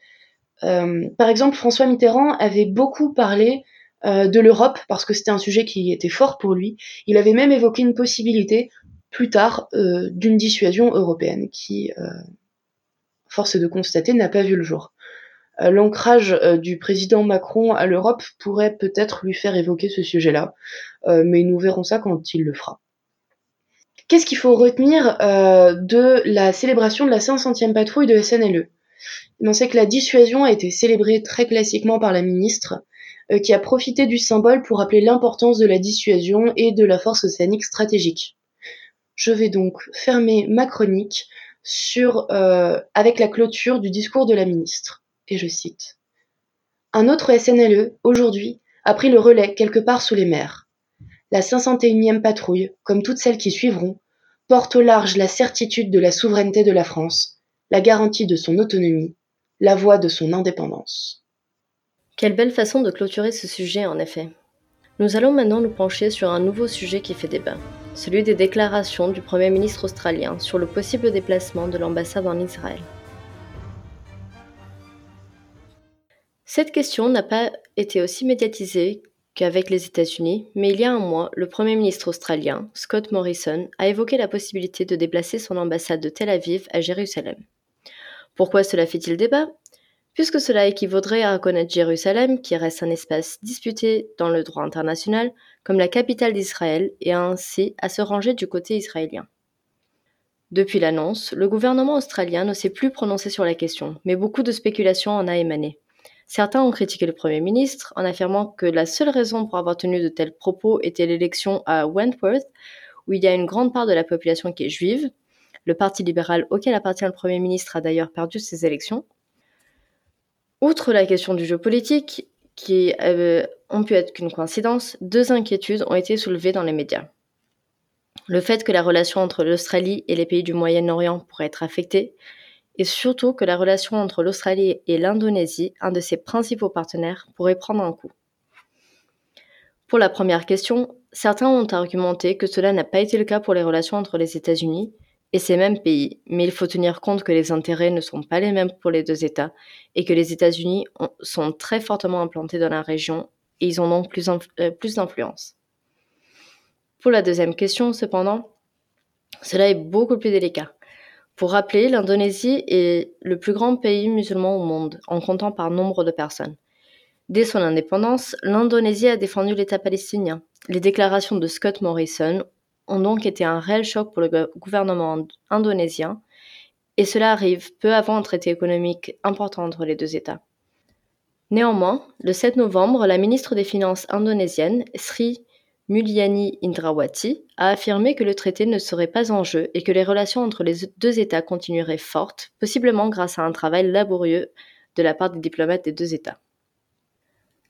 par exemple, François Mitterrand avait beaucoup parlé euh, de l'Europe, parce que c'était un sujet qui était fort pour lui. Il avait même évoqué une possibilité, plus tard, euh, d'une dissuasion européenne, qui, euh, force de constater, n'a pas vu le jour. L'ancrage du président Macron à l'Europe pourrait peut-être lui faire évoquer ce sujet-là, mais nous verrons ça quand il le fera. Qu'est-ce qu'il faut retenir de la célébration de la 500e patrouille de SNLE On sait que la dissuasion a été célébrée très classiquement par la ministre, euh, qui a profité du symbole pour rappeler l'importance de la dissuasion et de la force océanique stratégique. Je vais donc fermer ma chronique euh, avec la clôture du discours de la ministre. Et je cite. Un autre SNLE, aujourd'hui, a pris le relais quelque part sous les mers. La 501e patrouille, comme toutes celles qui suivront, porte au large la certitude de la souveraineté de la France, la garantie de son autonomie, la voie de son indépendance. Quelle belle façon de clôturer ce sujet, en effet. Nous allons maintenant nous pencher sur un nouveau sujet qui fait débat, celui des déclarations du Premier ministre australien sur le possible déplacement de l'ambassade en Israël. Cette question n'a pas été aussi médiatisée qu'avec les États-Unis, mais il y a un mois, le Premier ministre australien, Scott Morrison, a évoqué la possibilité de déplacer son ambassade de Tel Aviv à Jérusalem. Pourquoi cela fait-il débat? Puisque cela équivaudrait à reconnaître Jérusalem, qui reste un espace disputé dans le droit international, comme la capitale d'Israël et ainsi à se ranger du côté israélien. Depuis l'annonce, le gouvernement australien ne s'est plus prononcé sur la question, mais beaucoup de spéculations en a émané. Certains ont critiqué le Premier ministre en affirmant que la seule raison pour avoir tenu de tels propos était l'élection à Wentworth, où il y a une grande part de la population qui est juive. Le Parti libéral auquel appartient le Premier ministre a d'ailleurs perdu ses élections. Outre la question du jeu politique, qui euh, ont pu être qu'une coïncidence, deux inquiétudes ont été soulevées dans les médias. Le fait que la relation entre l'Australie et les pays du Moyen-Orient pourrait être affectée, et surtout que la relation entre l'Australie et l'Indonésie, un de ses principaux partenaires, pourrait prendre un coup. Pour la première question, certains ont argumenté que cela n'a pas été le cas pour les relations entre les États-Unis et ces mêmes pays, mais il faut tenir compte que les intérêts ne sont pas les mêmes pour les deux États et que les États-Unis sont très fortement implantés dans la région et ils ont donc plus, euh, plus d'influence. Pour la deuxième question, cependant, cela est beaucoup plus délicat. Pour rappeler, l'Indonésie est le plus grand pays musulman au monde, en comptant par nombre de personnes. Dès son indépendance, l'Indonésie a défendu l'État palestinien. Les déclarations de Scott Morrison ont donc été un réel choc pour le gouvernement indonésien, et cela arrive peu avant un traité économique important entre les deux États. Néanmoins, le 7 novembre, la ministre des Finances indonésienne, Sri Mulyani Indrawati, a affirmé que le traité ne serait pas en jeu et que les relations entre les deux États continueraient fortes, possiblement grâce à un travail laborieux de la part des diplomates des deux États.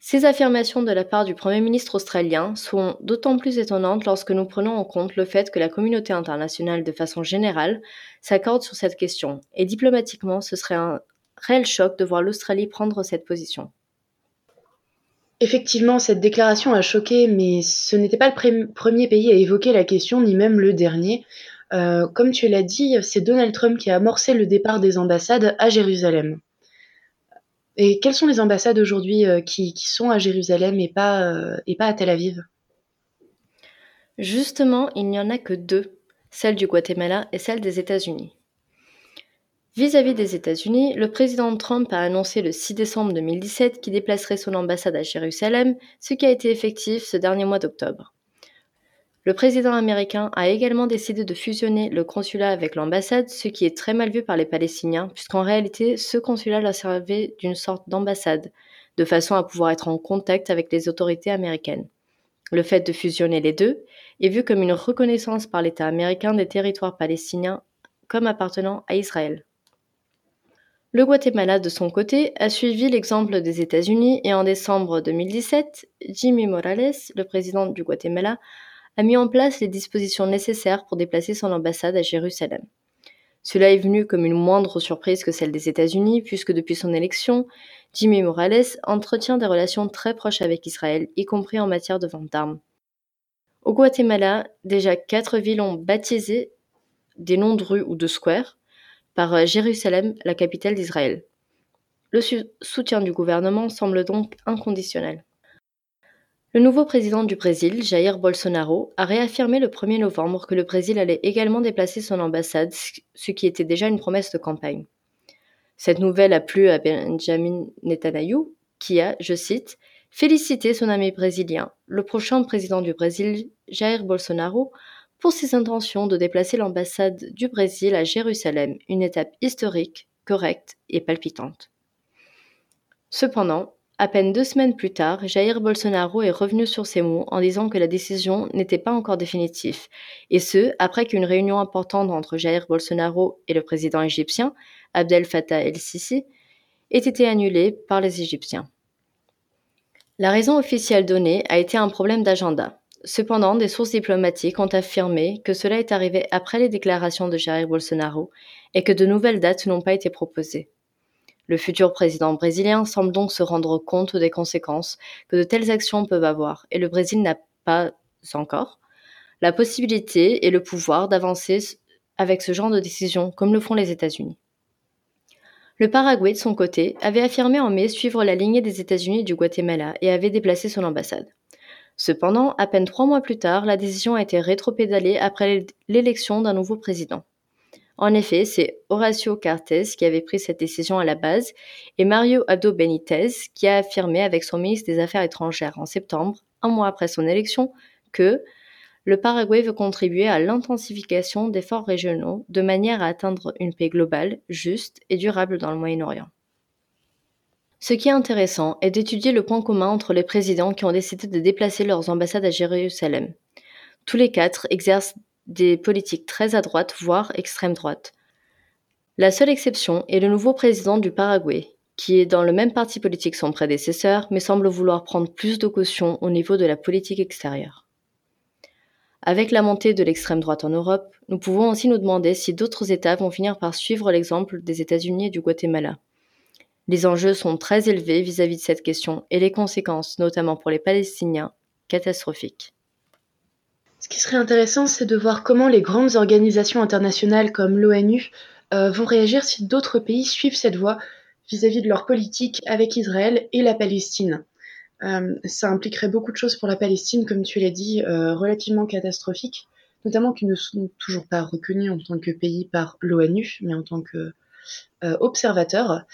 Ces affirmations de la part du Premier ministre australien sont d'autant plus étonnantes lorsque nous prenons en compte le fait que la communauté internationale, de façon générale, s'accorde sur cette question, et diplomatiquement, ce serait un réel choc de voir l'Australie prendre cette position. Effectivement, cette déclaration a choqué, mais ce n'était pas le premier pays à évoquer la question, ni même le dernier. Euh, comme tu l'as dit, c'est Donald Trump qui a amorcé le départ des ambassades à Jérusalem. Et quelles sont les ambassades aujourd'hui euh, qui, sont à Jérusalem et pas, euh, et pas à Tel Aviv? Justement, il n'y en a que deux, celle du Guatemala et celle des États-Unis. Vis-à-vis des États-Unis, le président Trump a annoncé le 6 décembre 2017 qu'il déplacerait son ambassade à Jérusalem, ce qui a été effectif ce dernier mois d'octobre. Le président américain a également décidé de fusionner le consulat avec l'ambassade, ce qui est très mal vu par les Palestiniens, puisqu'en réalité, ce consulat leur servait d'une sorte d'ambassade, de façon à pouvoir être en contact avec les autorités américaines. Le fait de fusionner les deux est vu comme une reconnaissance par l'État américain des territoires palestiniens comme appartenant à Israël. Le Guatemala, de son côté, a suivi l'exemple des États-Unis et en décembre 2017, Jimmy Morales, le président du Guatemala, a mis en place les dispositions nécessaires pour déplacer son ambassade à Jérusalem. Cela est venu comme une moindre surprise que celle des États-Unis, puisque depuis son élection, Jimmy Morales entretient des relations très proches avec Israël, y compris en matière de vente d'armes. Au Guatemala, déjà quatre villes ont baptisé des noms de rues ou de squares par euh, Jérusalem, la capitale d'Israël. Le soutien du gouvernement semble donc inconditionnel. Le nouveau président du Brésil, Jair Bolsonaro, a réaffirmé le 1er novembre que le Brésil allait également déplacer son ambassade, ce qui était déjà une promesse de campagne. Cette nouvelle a plu à Benjamin Netanyahu, qui a, je cite, félicité son ami brésilien, le prochain président du Brésil, Jair Bolsonaro, pour ses intentions de déplacer l'ambassade du Brésil à Jérusalem, une étape historique, correcte et palpitante. Cependant, à peine deux semaines plus tard, Jair Bolsonaro est revenu sur ses mots en disant que la décision n'était pas encore définitive, et ce, après qu'une réunion importante entre Jair Bolsonaro et le président égyptien, Abdel Fattah el-Sisi, ait été annulée par les Égyptiens. La raison officielle donnée a été un problème d'agenda. Cependant, des sources diplomatiques ont affirmé que cela est arrivé après les déclarations de Jair Bolsonaro et que de nouvelles dates n'ont pas été proposées. Le futur président brésilien semble donc se rendre compte des conséquences que de telles actions peuvent avoir, et le Brésil n'a pas encore la possibilité et le pouvoir d'avancer avec ce genre de décision, comme le font les États-Unis. Le Paraguay, de son côté, avait affirmé en mai suivre la lignée des États-Unis et du Guatemala et avait déplacé son ambassade. Cependant, à peine trois mois plus tard, la décision a été rétropédalée après l'élection d'un nouveau président. En effet, c'est Horacio Cartes qui avait pris cette décision à la base et Mario Abdo Benitez qui a affirmé avec son ministre des Affaires étrangères en septembre, un mois après son élection, que le Paraguay veut contribuer à l'intensification d'efforts régionaux de manière à atteindre une paix globale, juste et durable dans le Moyen-Orient. Ce qui est intéressant est d'étudier le point commun entre les présidents qui ont décidé de déplacer leurs ambassades à Jérusalem. Tous les quatre exercent des politiques très à droite, voire extrême droite. La seule exception est le nouveau président du Paraguay, qui est dans le même parti politique que son prédécesseur, mais semble vouloir prendre plus de caution au niveau de la politique extérieure. Avec la montée de l'extrême droite en Europe, nous pouvons aussi nous demander si d'autres États vont finir par suivre l'exemple des États-Unis et du Guatemala. Les enjeux sont très élevés vis-à-vis de cette question et les conséquences, notamment pour les Palestiniens, catastrophiques. Ce qui serait intéressant, c'est de voir comment les grandes organisations internationales comme l'ONU euh, vont réagir si d'autres pays suivent cette voie vis-à-vis de leur politique avec Israël et la Palestine. Euh, ça impliquerait beaucoup de choses pour la Palestine, comme tu l'as dit, euh, relativement catastrophiques, notamment qui ne sont toujours pas reconnus en tant que pays par l'ONU, mais en tant que observateurs.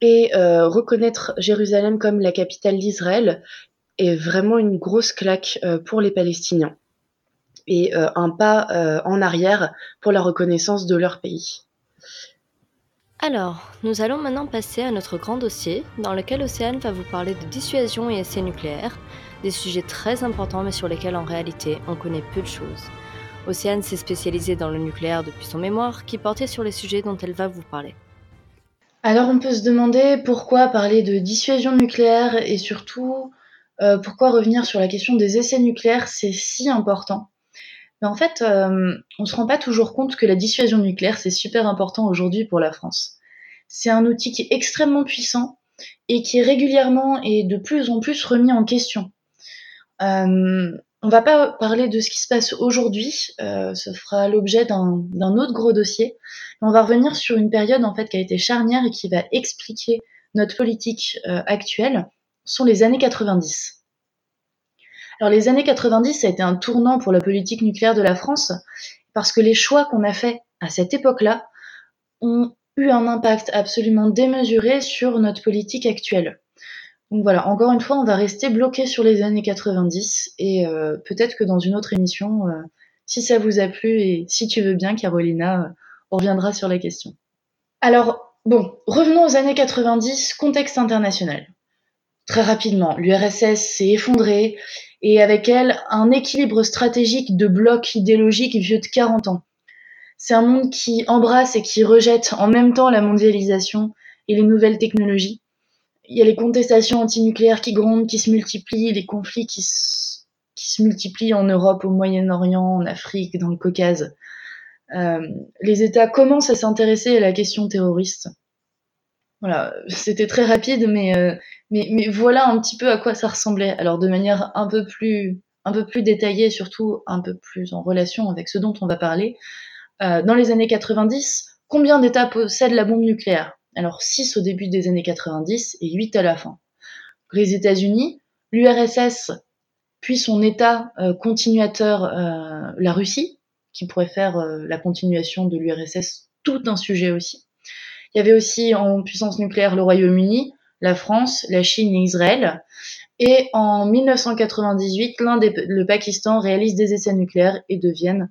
et reconnaître Jérusalem comme la capitale d'Israël est vraiment une grosse claque pour les Palestiniens et un pas en arrière pour la reconnaissance de leur pays. Alors, nous allons maintenant passer à notre grand dossier, dans lequel Océane va vous parler de dissuasion et essais nucléaires, des sujets très importants mais sur lesquels en réalité on connaît peu de choses. Océane s'est spécialisée dans le nucléaire depuis son mémoire, qui portait sur les sujets dont elle va vous parler. Alors on peut se demander pourquoi parler de dissuasion nucléaire et surtout euh, pourquoi revenir sur la question des essais nucléaires, c'est si important? Mais en fait, euh, on ne se rend pas toujours compte que la dissuasion nucléaire, c'est super important aujourd'hui pour la France. C'est un outil qui est extrêmement puissant et qui est régulièrement et de plus en plus remis en question. Euh, on va pas parler de ce qui se passe aujourd'hui, euh, ce fera l'objet d'un autre gros dossier. On va revenir sur une période en fait qui a été charnière et qui va expliquer notre politique actuelle, sont les années 90. Alors les années 90, ça a été un tournant pour la politique nucléaire de la France, parce que les choix qu'on a faits à cette époque-là ont eu un impact absolument démesuré sur notre politique actuelle. Donc voilà, encore une fois, on va rester bloqué sur les années 90 et euh, peut-être que dans une autre émission, euh, si ça vous a plu et si tu veux bien, Carolina, euh, on reviendra sur la question. Alors, bon, revenons aux années 90, contexte international. Très rapidement, l'URSS s'est effondrée et avec elle un équilibre stratégique de blocs idéologiques vieux de 40 ans. C'est un monde qui embrasse et qui rejette en même temps la mondialisation et les nouvelles technologies. Il y a les contestations antinucléaires qui grondent, qui se multiplient, les conflits qui se, multiplient en Europe, au Moyen-Orient, en Afrique, dans le Caucase. Euh, les États commencent à s'intéresser à la question terroriste. Voilà, c'était très rapide, mais, euh, mais, mais, voilà un petit peu à quoi ça ressemblait. Alors de manière un peu plus, un peu plus détaillée, surtout un peu plus en relation avec ce dont on va parler. Euh, dans les années 90, combien d'États possèdent la bombe nucléaire? Alors 6 au début des années 90 et 8 à la fin. Les États-Unis, l'URSS, puis son État euh, continuateur, la Russie, qui pourrait faire la continuation de l'URSS, tout un sujet aussi. Il y avait aussi en puissance nucléaire le Royaume-Uni, la France, la Chine et Israël. Et en 1998, l'Inde et le Pakistan réalisent des essais nucléaires et deviennent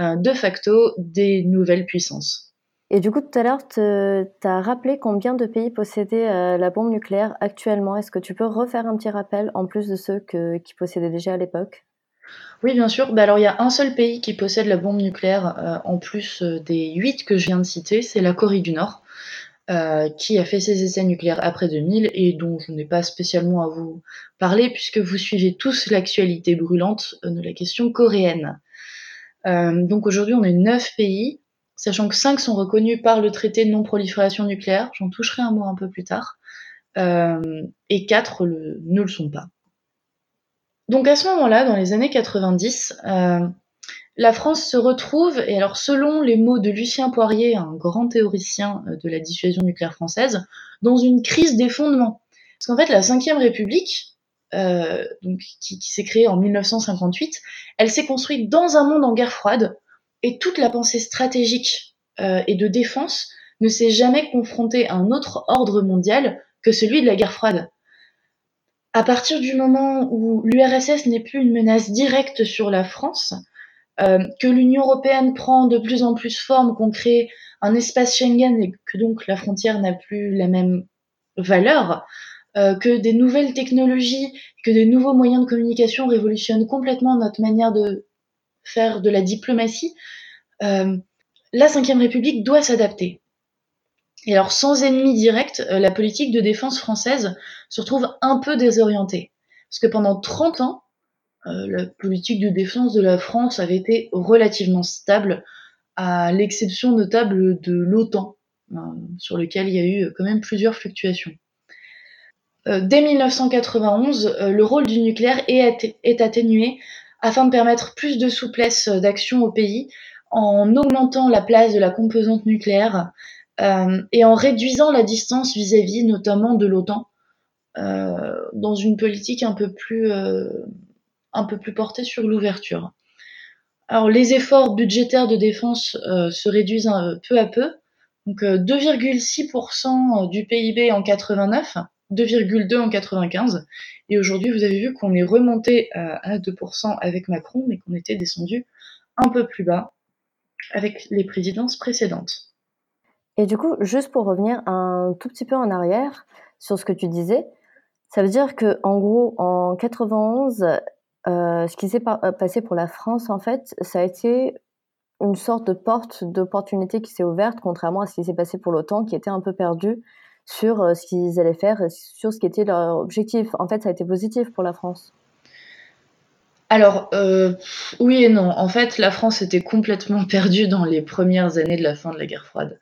euh, de facto des nouvelles puissances. Et du coup, tout à l'heure, tu as rappelé combien de pays possédaient euh, la bombe nucléaire actuellement. Est-ce que tu peux refaire un petit rappel en plus de ceux qui possédaient déjà à l'époque? Oui, bien sûr. Bah, alors, il y a un seul pays qui possède la bombe nucléaire euh, en plus des huit que je viens de citer, c'est la Corée du Nord. Euh, qui a fait ses essais nucléaires après 2000 et dont je n'ai pas spécialement à vous parler puisque vous suivez tous l'actualité brûlante de la question coréenne. Euh, donc aujourd'hui, on est neuf pays sachant que 5 sont reconnus par le traité de non-prolifération nucléaire, j'en toucherai un mot un peu plus tard, et 4 ne le sont pas. Donc à ce moment-là, dans les années 90, la France se retrouve, et alors selon les mots de Lucien Poirier, un grand théoricien de la dissuasion nucléaire française, dans une crise des fondements. Parce qu'en fait, la Ve République, euh, donc, qui, s'est créée en 1958, elle s'est construite dans un monde en guerre froide, et toute la pensée stratégique euh, et de défense ne s'est jamais confrontée à un autre ordre mondial que celui de la guerre froide. À partir du moment où l'URSS n'est plus une menace directe sur la France, euh, que l'Union européenne prend de plus en plus forme, qu'on crée un espace Schengen et que donc la frontière n'a plus la même valeur, euh, que des nouvelles technologies, que des nouveaux moyens de communication révolutionnent complètement notre manière de faire de la diplomatie, euh, la Ve République doit s'adapter. Et alors, sans ennemi direct, euh, la politique de défense française se retrouve un peu désorientée. Parce que pendant 30 ans, la politique de défense de la France avait été relativement stable, à l'exception notable de l'OTAN, sur lequel il y a eu quand même plusieurs fluctuations. Euh, dès 1991, euh, le rôle du nucléaire est, atténué afin de permettre plus de souplesse euh, d'action au pays en augmentant la place de la composante nucléaire et en réduisant la distance vis-à-vis notamment de l'OTAN dans une politique un peu plus, un peu plus portée sur l'ouverture. Alors les efforts budgétaires de défense se réduisent peu à peu, donc 2,6% du PIB en 89 2,2 en 95. Et aujourd'hui, vous avez vu qu'on est remonté à 2% avec Macron, mais qu'on était descendu un peu plus bas avec les présidences précédentes. Et du coup, juste pour revenir un tout petit peu en arrière sur ce que tu disais, ça veut dire que en gros, en 91, euh, ce qui s'est euh, passé pour la France, en fait, ça a été une sorte de porte d'opportunité qui s'est ouverte, contrairement à ce qui s'est passé pour l'OTAN, qui était un peu perdu sur euh, ce qu'ils allaient faire, sur ce qui était leur objectif. En fait, ça a été positif pour la France. Alors, oui et non. En fait, la France était complètement perdue dans les premières années de la fin de la guerre froide.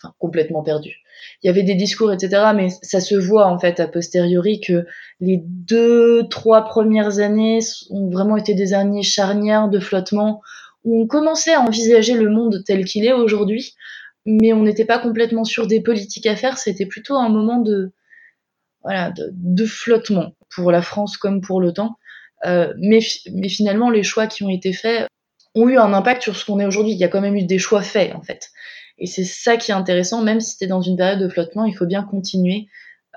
Enfin, complètement perdue. Il y avait des discours, etc., mais ça se voit en fait a posteriori que les deux, trois premières années ont vraiment été des années charnières de flottement où on commençait à envisager le monde tel qu'il est aujourd'hui, mais on n'était pas complètement sûr des politiques à faire. C'était plutôt un moment de, voilà, de, flottement pour la France comme pour l'OTAN. Euh, mais, mais finalement, les choix qui ont été faits ont eu un impact sur ce qu'on est aujourd'hui. Il y a quand même eu des choix faits, en fait. Et c'est ça qui est intéressant, même si c'était dans une période de flottement, il faut bien continuer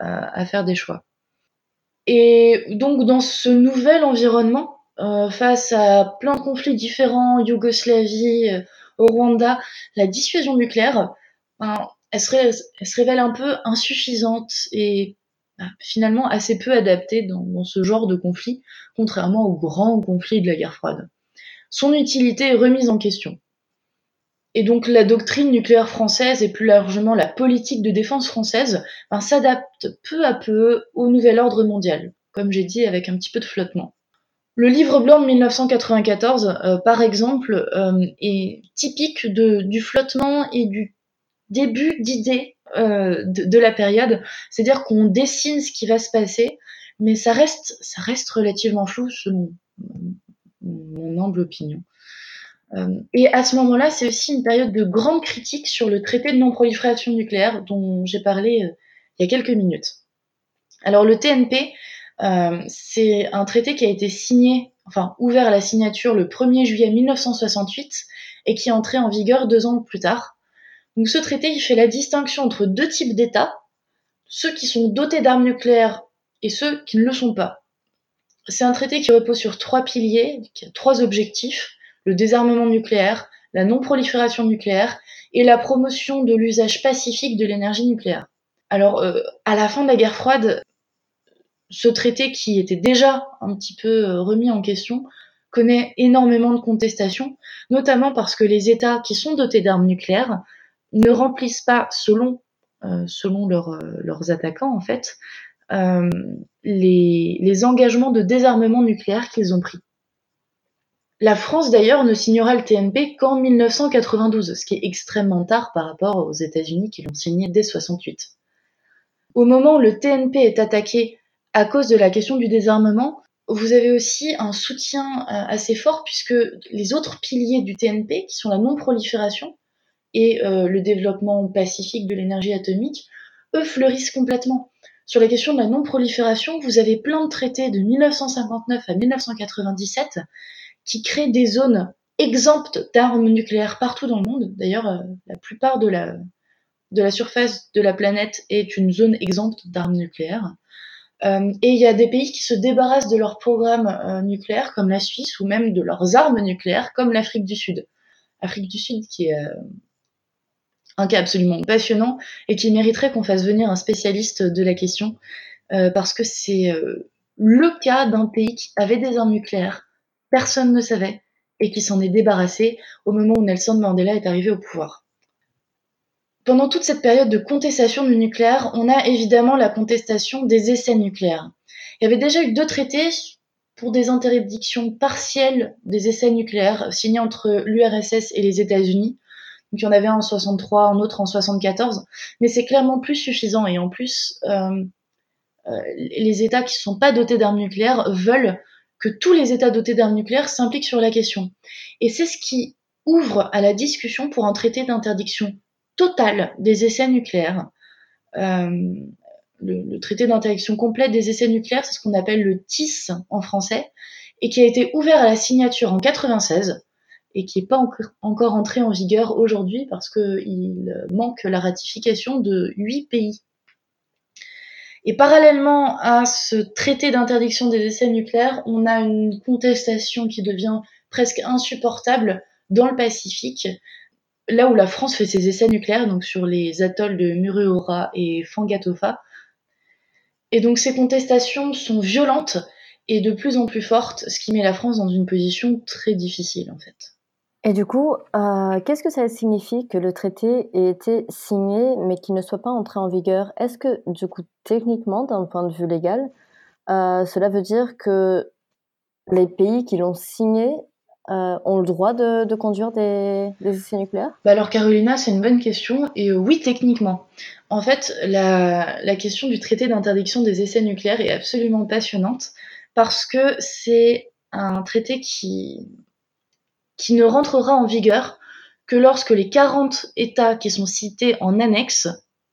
euh, à faire des choix. Et donc, dans ce nouvel environnement, euh, face à plein de conflits différents, Yougoslavie, au Rwanda, la dissuasion nucléaire, ben, elle, se révèle un peu insuffisante et ben, finalement assez peu adaptée dans, ce genre de conflit, contrairement aux grands conflits de la guerre froide. Son utilité est remise en question. Et donc la doctrine nucléaire française et plus largement la politique de défense française ben, s'adapte peu à peu au nouvel ordre mondial, comme j'ai dit avec un petit peu de flottement. Le livre blanc de 1994, euh, par exemple, euh, est typique du flottement et du début d'idée euh, de, la période. C'est-à-dire qu'on dessine ce qui va se passer, mais ça reste, ça reste relativement flou selon mon humble opinion. Et à ce moment-là, c'est aussi une période de grande critique sur le traité de non-prolifération nucléaire dont j'ai parlé il y a quelques minutes. Alors le TNP, euh, c'est un traité qui a été signé, enfin ouvert à la signature le 1er juillet 1968 et qui est entré en vigueur deux ans plus tard. Donc ce traité, il fait la distinction entre deux types d'États, ceux qui sont dotés d'armes nucléaires et ceux qui ne le sont pas. C'est un traité qui repose sur trois piliers, qui a trois objectifs, le désarmement nucléaire, la non-prolifération nucléaire et la promotion de l'usage pacifique de l'énergie nucléaire. Alors, euh, à la fin de la guerre froide, ce traité qui était déjà un petit peu euh, remis en question connaît énormément de contestations, notamment parce que les États qui sont dotés d'armes nucléaires ne remplissent pas, selon, euh, selon leurs attaquants en fait, les, les, engagements de désarmement nucléaire qu'ils ont pris. La France d'ailleurs ne signera le TNP qu'en 1992, ce qui est extrêmement tard par rapport aux États-Unis qui l'ont signé dès 68. Au moment où le TNP est attaqué à cause de la question du désarmement, vous avez aussi un soutien euh, assez fort puisque les autres piliers du TNP, qui sont la non-prolifération et euh, le développement pacifique de l'énergie atomique, eux fleurissent complètement. Sur la question de la non-prolifération, vous avez plein de traités de 1959 à 1997 qui créent des zones exemptes d'armes nucléaires partout dans le monde. D'ailleurs, euh, la plupart de la, surface de la planète est une zone exempte d'armes nucléaires. Euh, et il y a des pays qui se débarrassent de leurs programmes euh, nucléaires, comme la Suisse, ou même de leurs armes nucléaires, comme l'Afrique du Sud. L'Afrique du Sud, qui est un cas absolument passionnant et qui mériterait qu'on fasse venir un spécialiste de la question, parce que c'est le cas d'un pays qui avait des armes nucléaires, personne ne savait, et qui s'en est débarrassé au moment où Nelson Mandela est arrivé au pouvoir. Pendant toute cette période de contestation du nucléaire, on a évidemment la contestation des essais nucléaires. Il y avait déjà eu deux traités pour des interdictions partielles des essais nucléaires signés entre l'URSS et les États-Unis. Donc il y en avait un en 63, un autre en 74, mais c'est clairement plus suffisant et en plus euh, euh, les États qui ne sont pas dotés d'armes nucléaires veulent que tous les États dotés d'armes nucléaires s'impliquent sur la question. Et c'est ce qui ouvre à la discussion pour un traité d'interdiction total des essais nucléaires. Euh, le, traité d'interdiction complète des essais nucléaires, c'est ce qu'on appelle le TIS en français, et qui a été ouvert à la signature en 96 et qui n'est pas encore entré en vigueur aujourd'hui parce qu'il manque la ratification de huit pays. Et parallèlement à ce traité d'interdiction des essais nucléaires, on a une contestation qui devient presque insupportable dans le Pacifique là où la France fait ses essais nucléaires, donc sur les atolls de Mururoa et Fangatofa. Et donc ces contestations sont violentes et de plus en plus fortes, ce qui met la France dans une position très difficile en fait. Et du coup, euh, qu'est-ce que ça signifie que le traité ait été signé mais qu'il ne soit pas entré en vigueur? Est-ce que du coup, techniquement, d'un point de vue légal, euh, cela veut dire que les pays qui l'ont signé euh, ont le droit de, conduire des, essais nucléaires? Bah Alors Carolina, c'est une bonne question. Et oui, techniquement. En fait, la, question du traité d'interdiction des essais nucléaires est absolument passionnante parce que c'est un traité qui, qui ne rentrera en vigueur que lorsque les 40 États qui sont cités en annexe,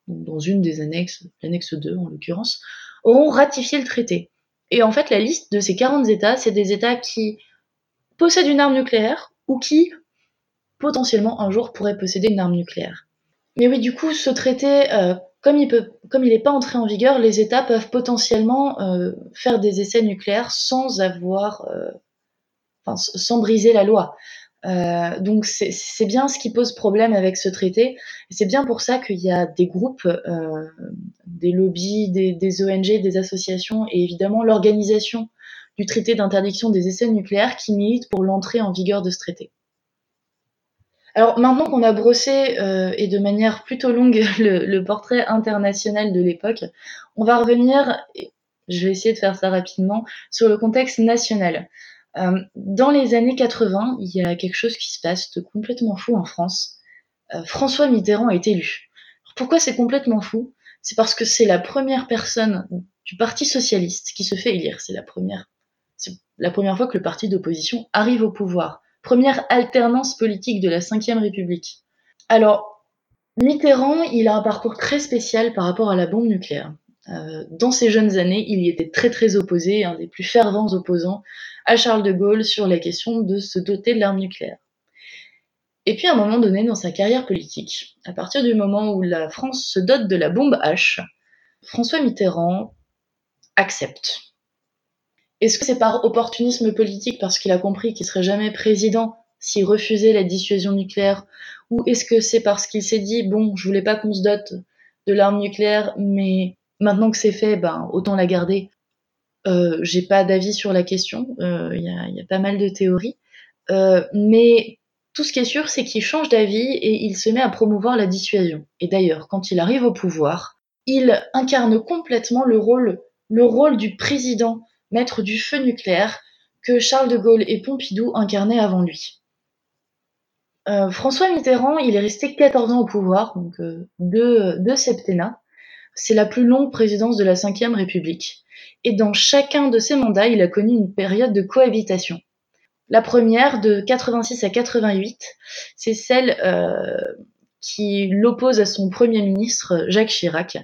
dans une des annexes, l'annexe 2 en l'occurrence, auront ratifié le traité. Et en fait, la liste de ces 40 États, c'est des États qui possède une arme nucléaire ou qui potentiellement un jour pourrait posséder une arme nucléaire. Mais oui, du coup, ce traité, euh, comme il n'est pas entré en vigueur, les États peuvent potentiellement euh, faire des essais nucléaires sans avoir, euh, sans briser la loi. Donc c'est bien ce qui pose problème avec ce traité. C'est bien pour ça qu'il y a des groupes, des lobbies, des, des, ONG, des associations et évidemment l'organisation du traité d'interdiction des essais nucléaires qui milite pour l'entrée en vigueur de ce traité. Alors maintenant qu'on a brossé euh, et de manière plutôt longue le, portrait international de l'époque, on va revenir, je vais essayer de faire ça rapidement, sur le contexte national. Euh, dans les années 80, il y a quelque chose qui se passe de complètement fou en France. Euh, François Mitterrand est élu. pourquoi c'est complètement fou? C'est parce que c'est la première personne du Parti socialiste qui se fait élire. C'est la première c'est la première fois que le parti d'opposition arrive au pouvoir. Première alternance politique de la Ve République. Alors, Mitterrand, il a un parcours très spécial par rapport à la bombe nucléaire. Euh, dans ses jeunes années, il y était très très opposé, un des plus fervents opposants à Charles de Gaulle sur la question de se doter de l'arme nucléaire. Et puis à un moment donné dans sa carrière politique, à partir du moment où la France se dote de la bombe H, François Mitterrand accepte. Est-ce que c'est par opportunisme politique parce qu'il a compris qu'il serait jamais président s'il refusait la dissuasion nucléaire Ou est-ce que c'est parce qu'il s'est dit, bon, je voulais pas qu'on se dote de l'arme nucléaire, mais maintenant que c'est fait, ben, autant la garder euh, J'ai pas d'avis sur la question, il euh, y, a, pas mal de théories. Euh, mais tout ce qui est sûr, c'est qu'il change d'avis et il se met à promouvoir la dissuasion. Et d'ailleurs, quand il arrive au pouvoir, il incarne complètement le rôle, le rôle du président maître du feu nucléaire que Charles de Gaulle et Pompidou incarnaient avant lui. Euh, François Mitterrand, il est resté 14 ans au pouvoir, donc euh, deux. C'est la plus longue présidence de la Ve République. Et dans chacun de ces mandats, il a connu une période de cohabitation. La première, de 86 à 88, c'est celle euh, qui l'oppose à son Premier ministre, Jacques Chirac.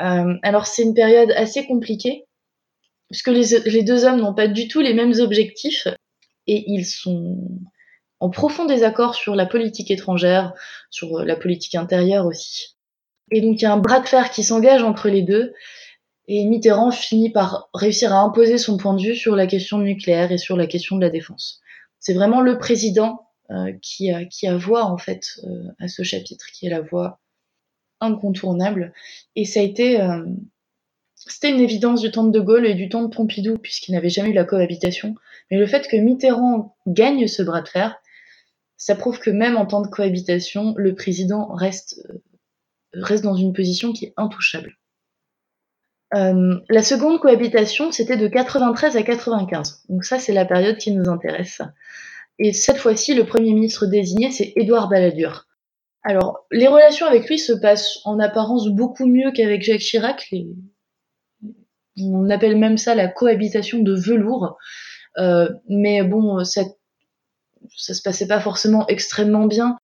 Euh, alors c'est une période assez compliquée, puisque les deux hommes n'ont pas du tout les mêmes objectifs, et ils sont en profond désaccord sur la politique étrangère, sur la politique intérieure aussi. Et donc il y a un bras de fer qui s'engage entre les deux, et Mitterrand finit par réussir à imposer son point de vue sur la question nucléaire et sur la question de la défense. C'est vraiment le président euh, qui, a, qui a voix en fait euh, à ce chapitre, qui est la voix incontournable. Et ça a été, euh, c'était une évidence du temps de De Gaulle et du temps de Pompidou, puisqu'il n'avait jamais eu la cohabitation. Mais le fait que Mitterrand gagne ce bras de fer, ça prouve que même en temps de cohabitation, le président reste, reste dans une position qui est intouchable. Euh, la seconde cohabitation, c'était de 93 à 95. Donc ça, c'est la période qui nous intéresse. Et cette fois-ci, le Premier ministre désigné, c'est Édouard Balladur. Alors, les relations avec lui se passent en apparence beaucoup mieux qu'avec Jacques Chirac. On appelle même ça la cohabitation de velours. Euh, mais bon, ça, ça se passait pas forcément extrêmement bien.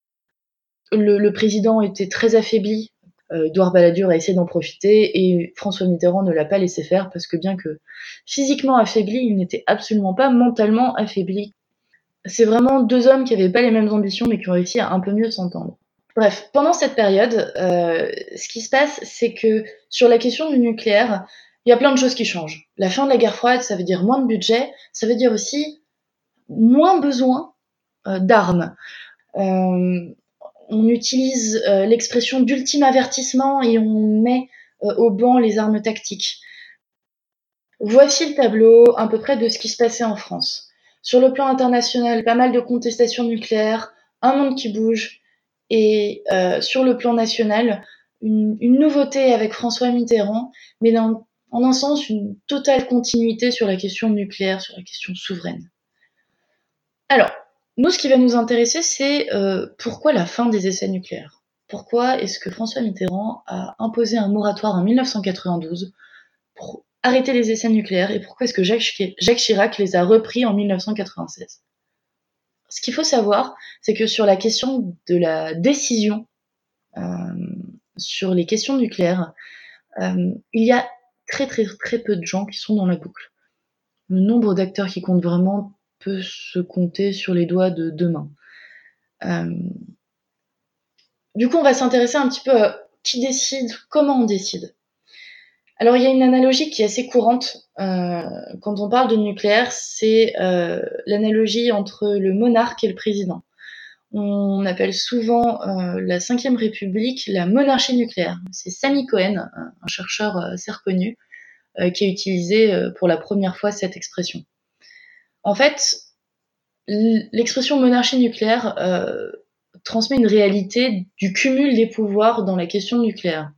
Le, président était très affaibli Edouard Balladur a essayé d'en profiter et François Mitterrand ne l'a pas laissé faire parce que bien que physiquement affaibli, il n'était absolument pas mentalement affaibli. C'est vraiment deux hommes qui n'avaient pas les mêmes ambitions mais qui ont réussi à un peu mieux s'entendre. Bref, pendant cette période, euh, ce qui se passe, c'est que sur la question du nucléaire, il y a plein de choses qui changent. La fin de la guerre froide, ça veut dire moins de budget, ça veut dire aussi moins besoin euh, d'armes. Euh, on utilise euh, l'expression d'ultime avertissement et on met euh, au banc les armes tactiques. Voici le tableau à peu près de ce qui se passait en France. Sur le plan international, pas mal de contestations nucléaires, un monde qui bouge, et euh, sur le plan national, une, nouveauté avec François Mitterrand, mais en un sens une totale continuité sur la question nucléaire, sur la question souveraine. Alors, nous, ce qui va nous intéresser, c'est euh, pourquoi la fin des essais nucléaires? Pourquoi est-ce que François Mitterrand a imposé un moratoire en 1992 pour arrêter les essais nucléaires et pourquoi est-ce que Jacques, Chirac les a repris en 1996 Ce qu'il faut savoir, c'est que sur la question de la décision euh, sur les questions nucléaires, euh, il y a très très très peu de gens qui sont dans la boucle. Le nombre d'acteurs qui comptent vraiment peut se compter sur les doigts de deux mains. Euh, du coup, on va s'intéresser un petit peu à qui décide, comment on décide. Alors, il y a une analogie qui est assez courante euh, quand on parle de nucléaire, c'est euh, l'analogie entre le monarque et le président. On appelle souvent la Ve République la monarchie nucléaire. C'est Sami Cohen, un chercheur assez reconnu, qui a utilisé pour la première fois cette expression. En fait, l'expression monarchie nucléaire euh, transmet une réalité du cumul des pouvoirs dans la question nucléaire.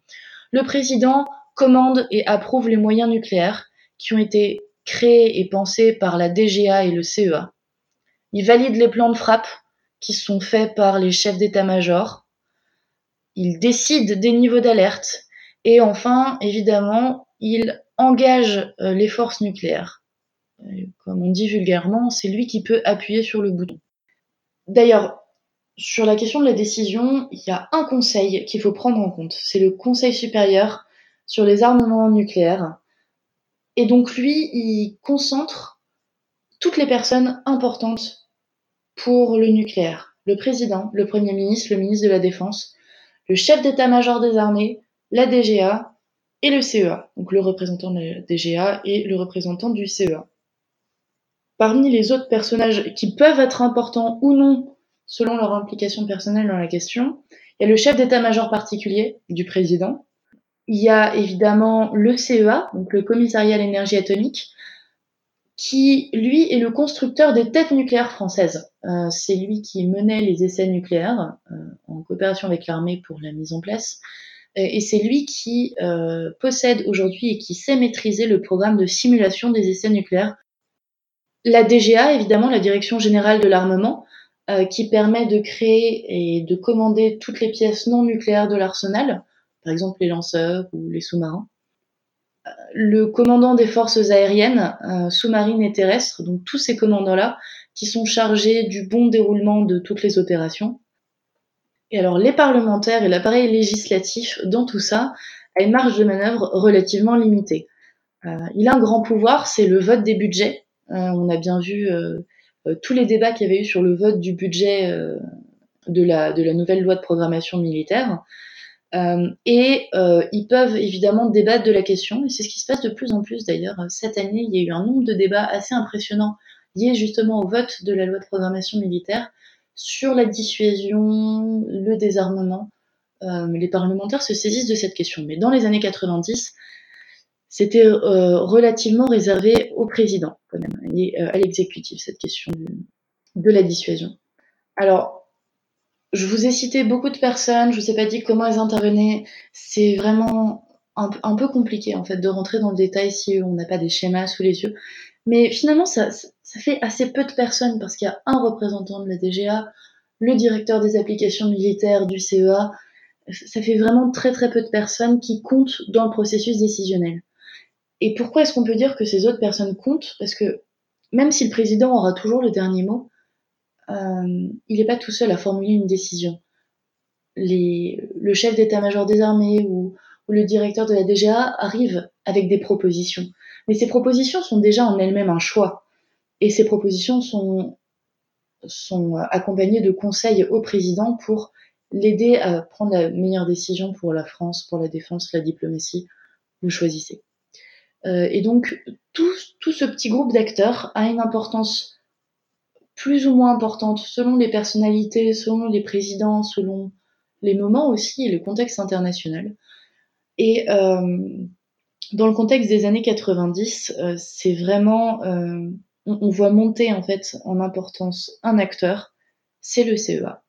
Le président commande et approuve les moyens nucléaires qui ont été créés et pensés par la DGA et le CEA. Il valide les plans de frappe qui sont faits par les chefs d'état-major. Il décide des niveaux d'alerte. Et enfin, évidemment, il engage euh, les forces nucléaires comme on dit vulgairement, c'est lui qui peut appuyer sur le bouton. D'ailleurs, sur la question de la décision, il y a un conseil qu'il faut prendre en compte. C'est le Conseil supérieur sur les armements nucléaires. Et donc lui, il concentre toutes les personnes importantes pour le nucléaire. Le président, le Premier ministre, le ministre de la Défense, le chef d'état-major des armées, la DGA et le CEA. Donc le représentant de la DGA et le représentant du CEA. Parmi les autres personnages qui peuvent être importants ou non selon leur implication personnelle dans la question, il y a le chef d'état-major particulier du président. Il y a évidemment le CEA, donc le commissariat à l'énergie atomique, qui, lui, est le constructeur des têtes nucléaires françaises. Euh, c'est lui qui menait les essais nucléaires euh, en coopération avec l'armée pour la mise en place. Et c'est lui qui euh, possède aujourd'hui et qui sait maîtriser le programme de simulation des essais nucléaires La DGA, évidemment, la Direction générale de l'armement, euh, qui permet de créer et de commander toutes les pièces non nucléaires de l'arsenal, par exemple les lanceurs ou les sous-marins. Euh, le commandant des forces aériennes, sous-marines et terrestres, donc tous ces commandants-là, qui sont chargés du bon déroulement de toutes les opérations. Et alors les parlementaires et l'appareil législatif dans tout ça a une marge de manœuvre relativement limitée. Euh, il a un grand pouvoir, c'est le vote des budgets. Euh, on a bien vu euh, tous les débats qu'il y avait eu sur le vote du budget de la, de la nouvelle loi de programmation militaire. Euh, et euh, ils peuvent évidemment débattre de la question, et c'est ce qui se passe de plus en plus d'ailleurs. Cette année, il y a eu un nombre de débats assez impressionnants liés justement au vote de la loi de programmation militaire sur la dissuasion, le désarmement. Euh, les parlementaires se saisissent de cette question. Mais dans les années 90, c'était euh, relativement réservé au président, quand même, et euh, à l'exécutif, cette question de, la dissuasion. Alors, je vous ai cité beaucoup de personnes, je vous ai pas dit comment elles intervenaient. C'est vraiment un, un, peu compliqué en fait de rentrer dans le détail si on n'a pas des schémas sous les yeux. Mais finalement, ça, ça fait assez peu de personnes parce qu'il y a un représentant de la DGA, le directeur des applications militaires du CEA. Ça fait vraiment très très peu de personnes qui comptent dans le processus décisionnel. Et pourquoi est-ce qu'on peut dire que ces autres personnes comptent? Parce que même si le président aura toujours le dernier mot, euh, il n'est pas tout seul à formuler une décision. Les, le chef d'état-major des armées ou, ou, le directeur de la DGA arrivent avec des propositions. Mais ces propositions sont déjà en elles-mêmes un choix. Et ces propositions sont, sont accompagnées de conseils au président pour l'aider à prendre la meilleure décision pour la France, pour la défense, la diplomatie. Vous choisissez. Euh, et donc, tout, ce petit groupe d'acteurs a une importance plus ou moins importante selon les personnalités, selon les présidents, selon les moments aussi et le contexte international. Et euh, dans le contexte des années 90, euh, c'est vraiment, euh, on, on, voit monter en fait en importance un acteur, c'est le CEA.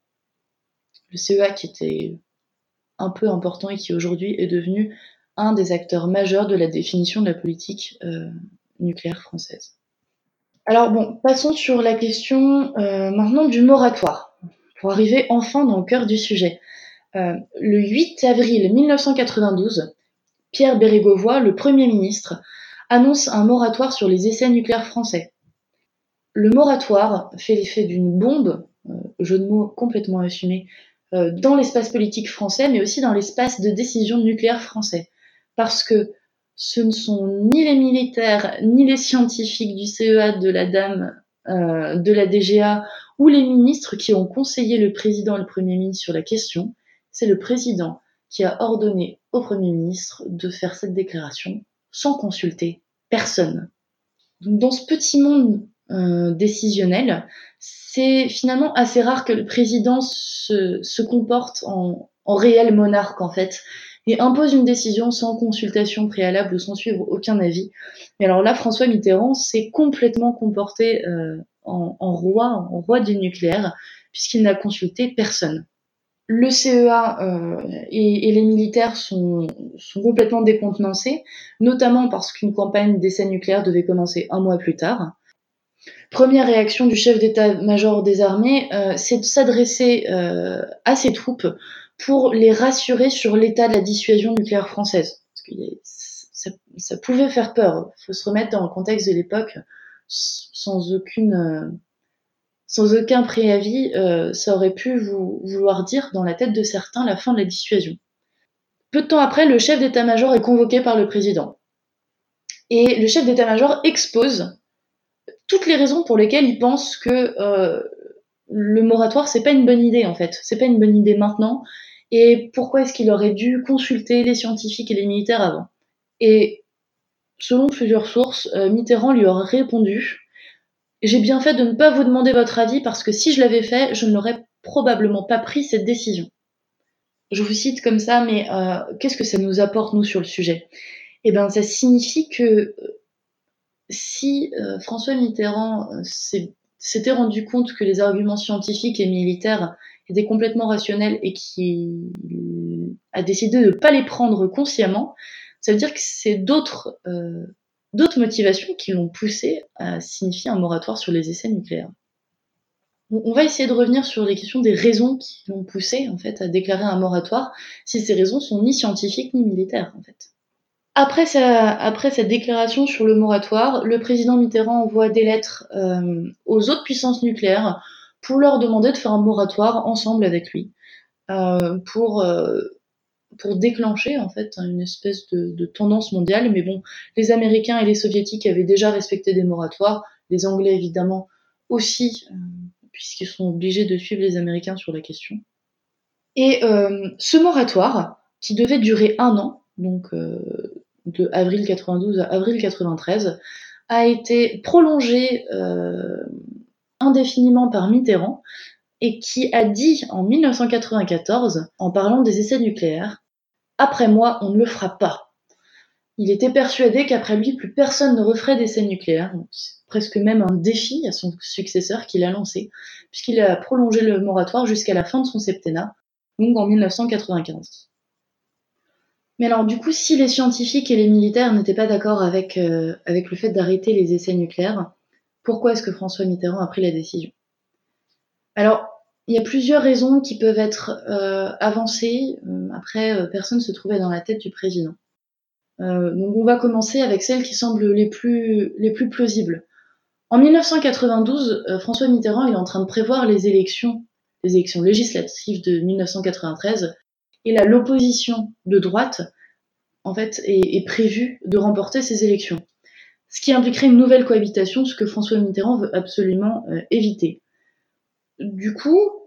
Le CEA qui était un peu important et qui aujourd'hui est devenu un des acteurs majeurs de la définition de la politique euh, nucléaire française. Alors bon, passons sur la question euh, maintenant du moratoire, pour arriver enfin dans le cœur du sujet. Euh, le 8 avril 1992, Pierre Bérégovoy, le Premier ministre, annonce un moratoire sur les essais nucléaires français. Le moratoire fait l'effet d'une bombe, jeu de mots complètement assumé, dans l'espace politique français, mais aussi dans l'espace de décision nucléaire français. Parce que ce ne sont ni les militaires, ni les scientifiques du CEA de la Dame, euh, de la DGA, ou les ministres qui ont conseillé le président et le Premier ministre sur la question. C'est le président qui a ordonné au Premier ministre de faire cette déclaration sans consulter personne. Donc, dans ce petit monde euh, décisionnel, c'est finalement assez rare que le président se, se comporte en, en réel monarque en fait et impose une décision sans consultation préalable ou sans suivre aucun avis. Mais alors là, François Mitterrand s'est complètement comporté euh, en, roi, en roi du nucléaire, puisqu'il n'a consulté personne. Le CEA euh, et, et, les militaires sont, sont complètement décontenancés, notamment parce qu'une campagne d'essai nucléaire devait commencer un mois plus tard. Première réaction du chef d'état-major des armées, euh, c'est de s'adresser euh, à ses troupes pour les rassurer sur l'état de la dissuasion nucléaire française. Parce que ça, pouvait faire peur. Il faut se remettre dans le contexte de l'époque, euh, sans aucun préavis, euh, ça aurait pu vous, vouloir dire dans la tête de certains la fin de la dissuasion. Peu de temps après, le chef d'état-major est convoqué par le président. Et le chef d'état-major expose toutes les raisons pour lesquelles il pense que euh, le moratoire c'est pas une bonne idée en fait, c'est pas une bonne idée maintenant. Et pourquoi est-ce qu'il aurait dû consulter les scientifiques et les militaires avant? Et selon plusieurs sources, euh, Mitterrand lui aurait répondu J'ai bien fait de ne pas vous demander votre avis parce que si je l'avais fait, je n'aurais probablement pas pris cette décision. Je vous cite comme ça, mais euh, qu'est-ce que ça nous apporte, nous, sur le sujet? Eh bien, ça signifie que si euh, François Mitterrand s'était rendu compte que les arguments scientifiques et militaires étaient complètement rationnels et qui a décidé de ne pas les prendre consciemment, ça veut dire que c'est d'autres euh, d'autres motivations qui l'ont poussé à signifier un moratoire sur les essais nucléaires. On va essayer de revenir sur les questions des raisons qui l'ont poussé en fait à déclarer un moratoire, si ces raisons sont ni scientifiques ni militaires en fait. Après, après cette déclaration sur le moratoire, le président Mitterrand envoie des lettres euh, aux autres puissances nucléaires pour leur demander de faire un moratoire ensemble avec lui, euh, pour euh, pour déclencher en fait une espèce de, tendance mondiale. Mais bon, les Américains et les Soviétiques avaient déjà respecté des moratoires, les Anglais évidemment aussi, euh, puisqu'ils sont obligés de suivre les Américains sur la question. Et ce moratoire, qui devait durer un an, donc de avril 92 à avril 93, a été prolongé indéfiniment par Mitterrand et qui a dit en 1994, en parlant des essais nucléaires, après moi, on ne le fera pas. Il était persuadé qu'après lui, plus personne ne referait d'essais nucléaires. Presque même un défi à son successeur qu'il a lancé, puisqu'il a prolongé le moratoire jusqu'à la fin de son septennat, donc en 1995. Mais alors du coup, si les scientifiques et les militaires n'étaient pas d'accord avec, euh, avec le fait d'arrêter les essais nucléaires, pourquoi est-ce que François Mitterrand a pris la décision? Alors, il y a plusieurs raisons qui peuvent être euh, avancées. Euh, après, euh, personne ne se trouvait dans la tête du président. donc on va commencer avec celles qui semblent les plus, les plus plausibles. En 1992, François Mitterrand est en train de prévoir les élections, les élections législatives de 1993, et là l'opposition de droite, en fait, est prévue de remporter ces élections. Ce qui impliquerait une nouvelle cohabitation, ce que François Mitterrand veut absolument éviter. Du coup,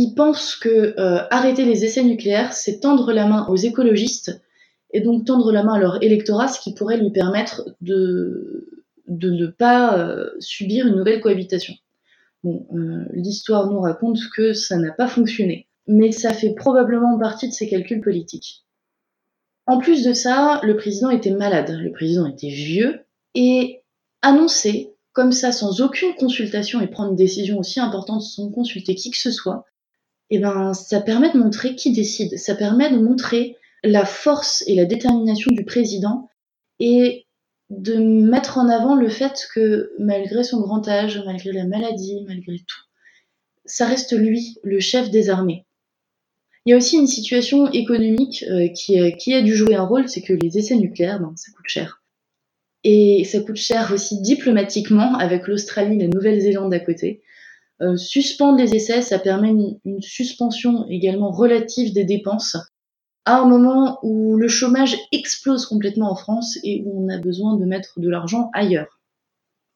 il pense que euh, arrêter les essais nucléaires, c'est tendre la main aux écologistes et donc tendre la main à leur électorat, ce qui pourrait lui permettre de, ne pas euh, subir une nouvelle cohabitation. Bon, euh, l'histoire nous raconte que ça n'a pas fonctionné, mais ça fait probablement partie de ses calculs politiques. En plus de ça, le président était malade, le président était vieux, et annoncer comme ça, sans aucune consultation et prendre une décision aussi importante sans consulter qui que ce soit, eh ben, ça permet de montrer qui décide. Ça permet de montrer la force et la détermination du président et de mettre en avant le fait que malgré son grand âge, malgré la maladie, malgré tout, ça reste lui, le chef des armées. Il y a aussi une situation économique euh, qui, qui, a dû jouer un rôle, c'est que les essais nucléaires, ben, ça coûte cher. Et ça coûte cher aussi diplomatiquement avec l'Australie et la Nouvelle-Zélande à côté. Euh, suspendre les essais, ça permet une, suspension également relative des dépenses à un moment où le chômage explose complètement en France et où on a besoin de mettre de l'argent ailleurs.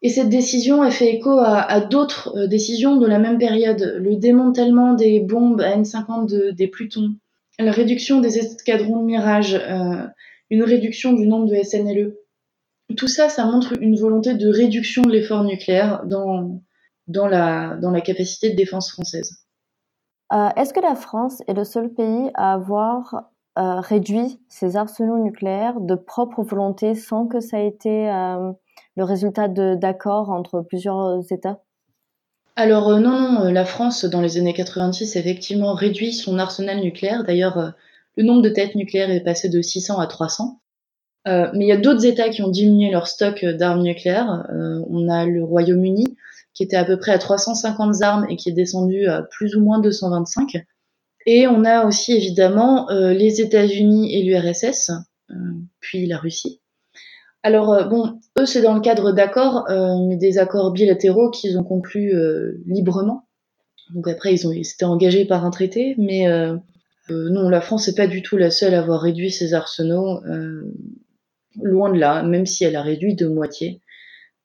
Et cette décision, elle fait écho à, à d'autres euh, décisions de la même période. Le démantèlement des bombes AN-50 de, des Plutons, la réduction des escadrons de Mirage, euh, une réduction du nombre de SNLE. Tout ça, ça montre une volonté de réduction de l'effort nucléaire dans, dans, la, dans la capacité de défense française. Euh, Est-ce que la France est le seul pays à avoir euh, réduit ses arsenaux nucléaires de propre volonté sans que ça ait été euh, le résultat d'accords entre plusieurs États? Alors euh, non, non, la France, dans les années 90, a effectivement réduit son arsenal nucléaire. D'ailleurs, le nombre de têtes nucléaires est passé de 600 à 300. Euh, mais il y a d'autres États qui ont diminué leur stock d'armes nucléaires. Euh, on a le Royaume-Uni qui était à peu près à 350 armes et qui est descendu à plus ou moins 225. Et on a aussi évidemment euh, les États-Unis et l'URSS, euh, puis la Russie. Alors euh, bon, eux c'est dans le cadre d'accords, mais des accords bilatéraux qu'ils ont conclus librement. Donc après ils ont s'étaient engagés par un traité, mais non, la France n'est pas du tout la seule à avoir réduit ses arsenaux. Loin de là, même si elle a réduit de moitié.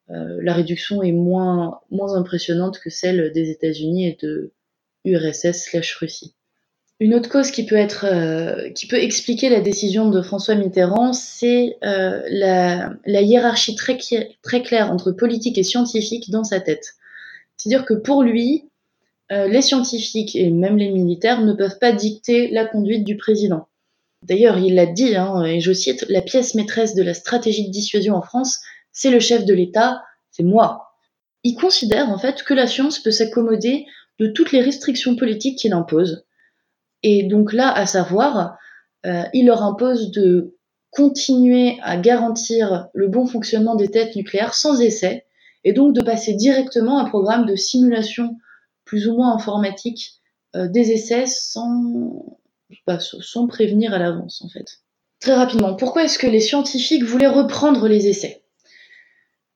Euh, la réduction est moins, impressionnante que celle des États-Unis et de URSS slash Russie. Une autre cause qui peut être, euh, qui peut expliquer la décision de François Mitterrand, c'est euh, la, hiérarchie très, très claire entre politique et scientifique dans sa tête. C'est-à-dire que pour lui, les scientifiques et même les militaires ne peuvent pas dicter la conduite du président. D'ailleurs, il l'a dit, hein, et je cite, la pièce maîtresse de la stratégie de dissuasion en France, c'est le chef de l'État, c'est moi. Il considère en fait que la science peut s'accommoder de toutes les restrictions politiques qu'il impose. Et donc là, à savoir, euh, il leur impose de continuer à garantir le bon fonctionnement des têtes nucléaires sans essai, et donc de passer directement à un programme de simulation plus ou moins informatique euh, des essais sans, bah, sans prévenir à l'avance en fait. Très rapidement, pourquoi est-ce que les scientifiques voulaient reprendre les essais?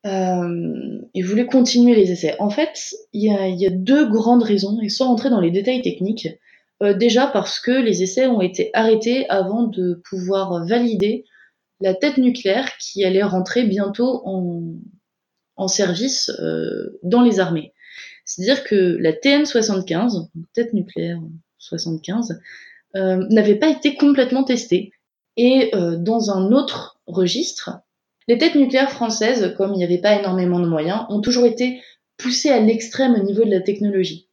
Euh, et voulaient continuer les essais? En fait, il y, a, deux grandes raisons, et sans rentrer dans les détails techniques. Euh, déjà parce que les essais ont été arrêtés avant de pouvoir valider la tête nucléaire qui allait rentrer bientôt en, en service euh, dans les armées. C'est-à-dire que la TN75, tête nucléaire 75, euh, n'avait pas été complètement testée. Et euh, dans un autre registre, les têtes nucléaires françaises, comme il n'y avait pas énormément de moyens, ont toujours été poussées à l'extrême au niveau de la technologie.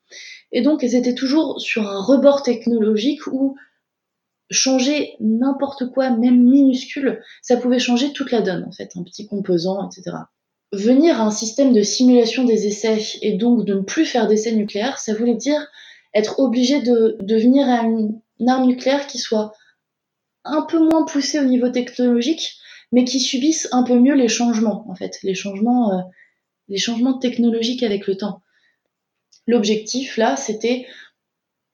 Et donc, elles étaient toujours sur un rebord technologique où changer n'importe quoi, même minuscule, ça pouvait changer toute la donne, en fait, un petit composant, etc. Venir à un système de simulation des essais et donc de ne plus faire d'essais nucléaires, ça voulait dire être obligé de, de venir à une, arme nucléaire qui soit un peu moins poussée au niveau technologique, mais qui subisse un peu mieux les changements, en fait, les changements, euh, les changements technologiques avec le temps. L'objectif, là, c'était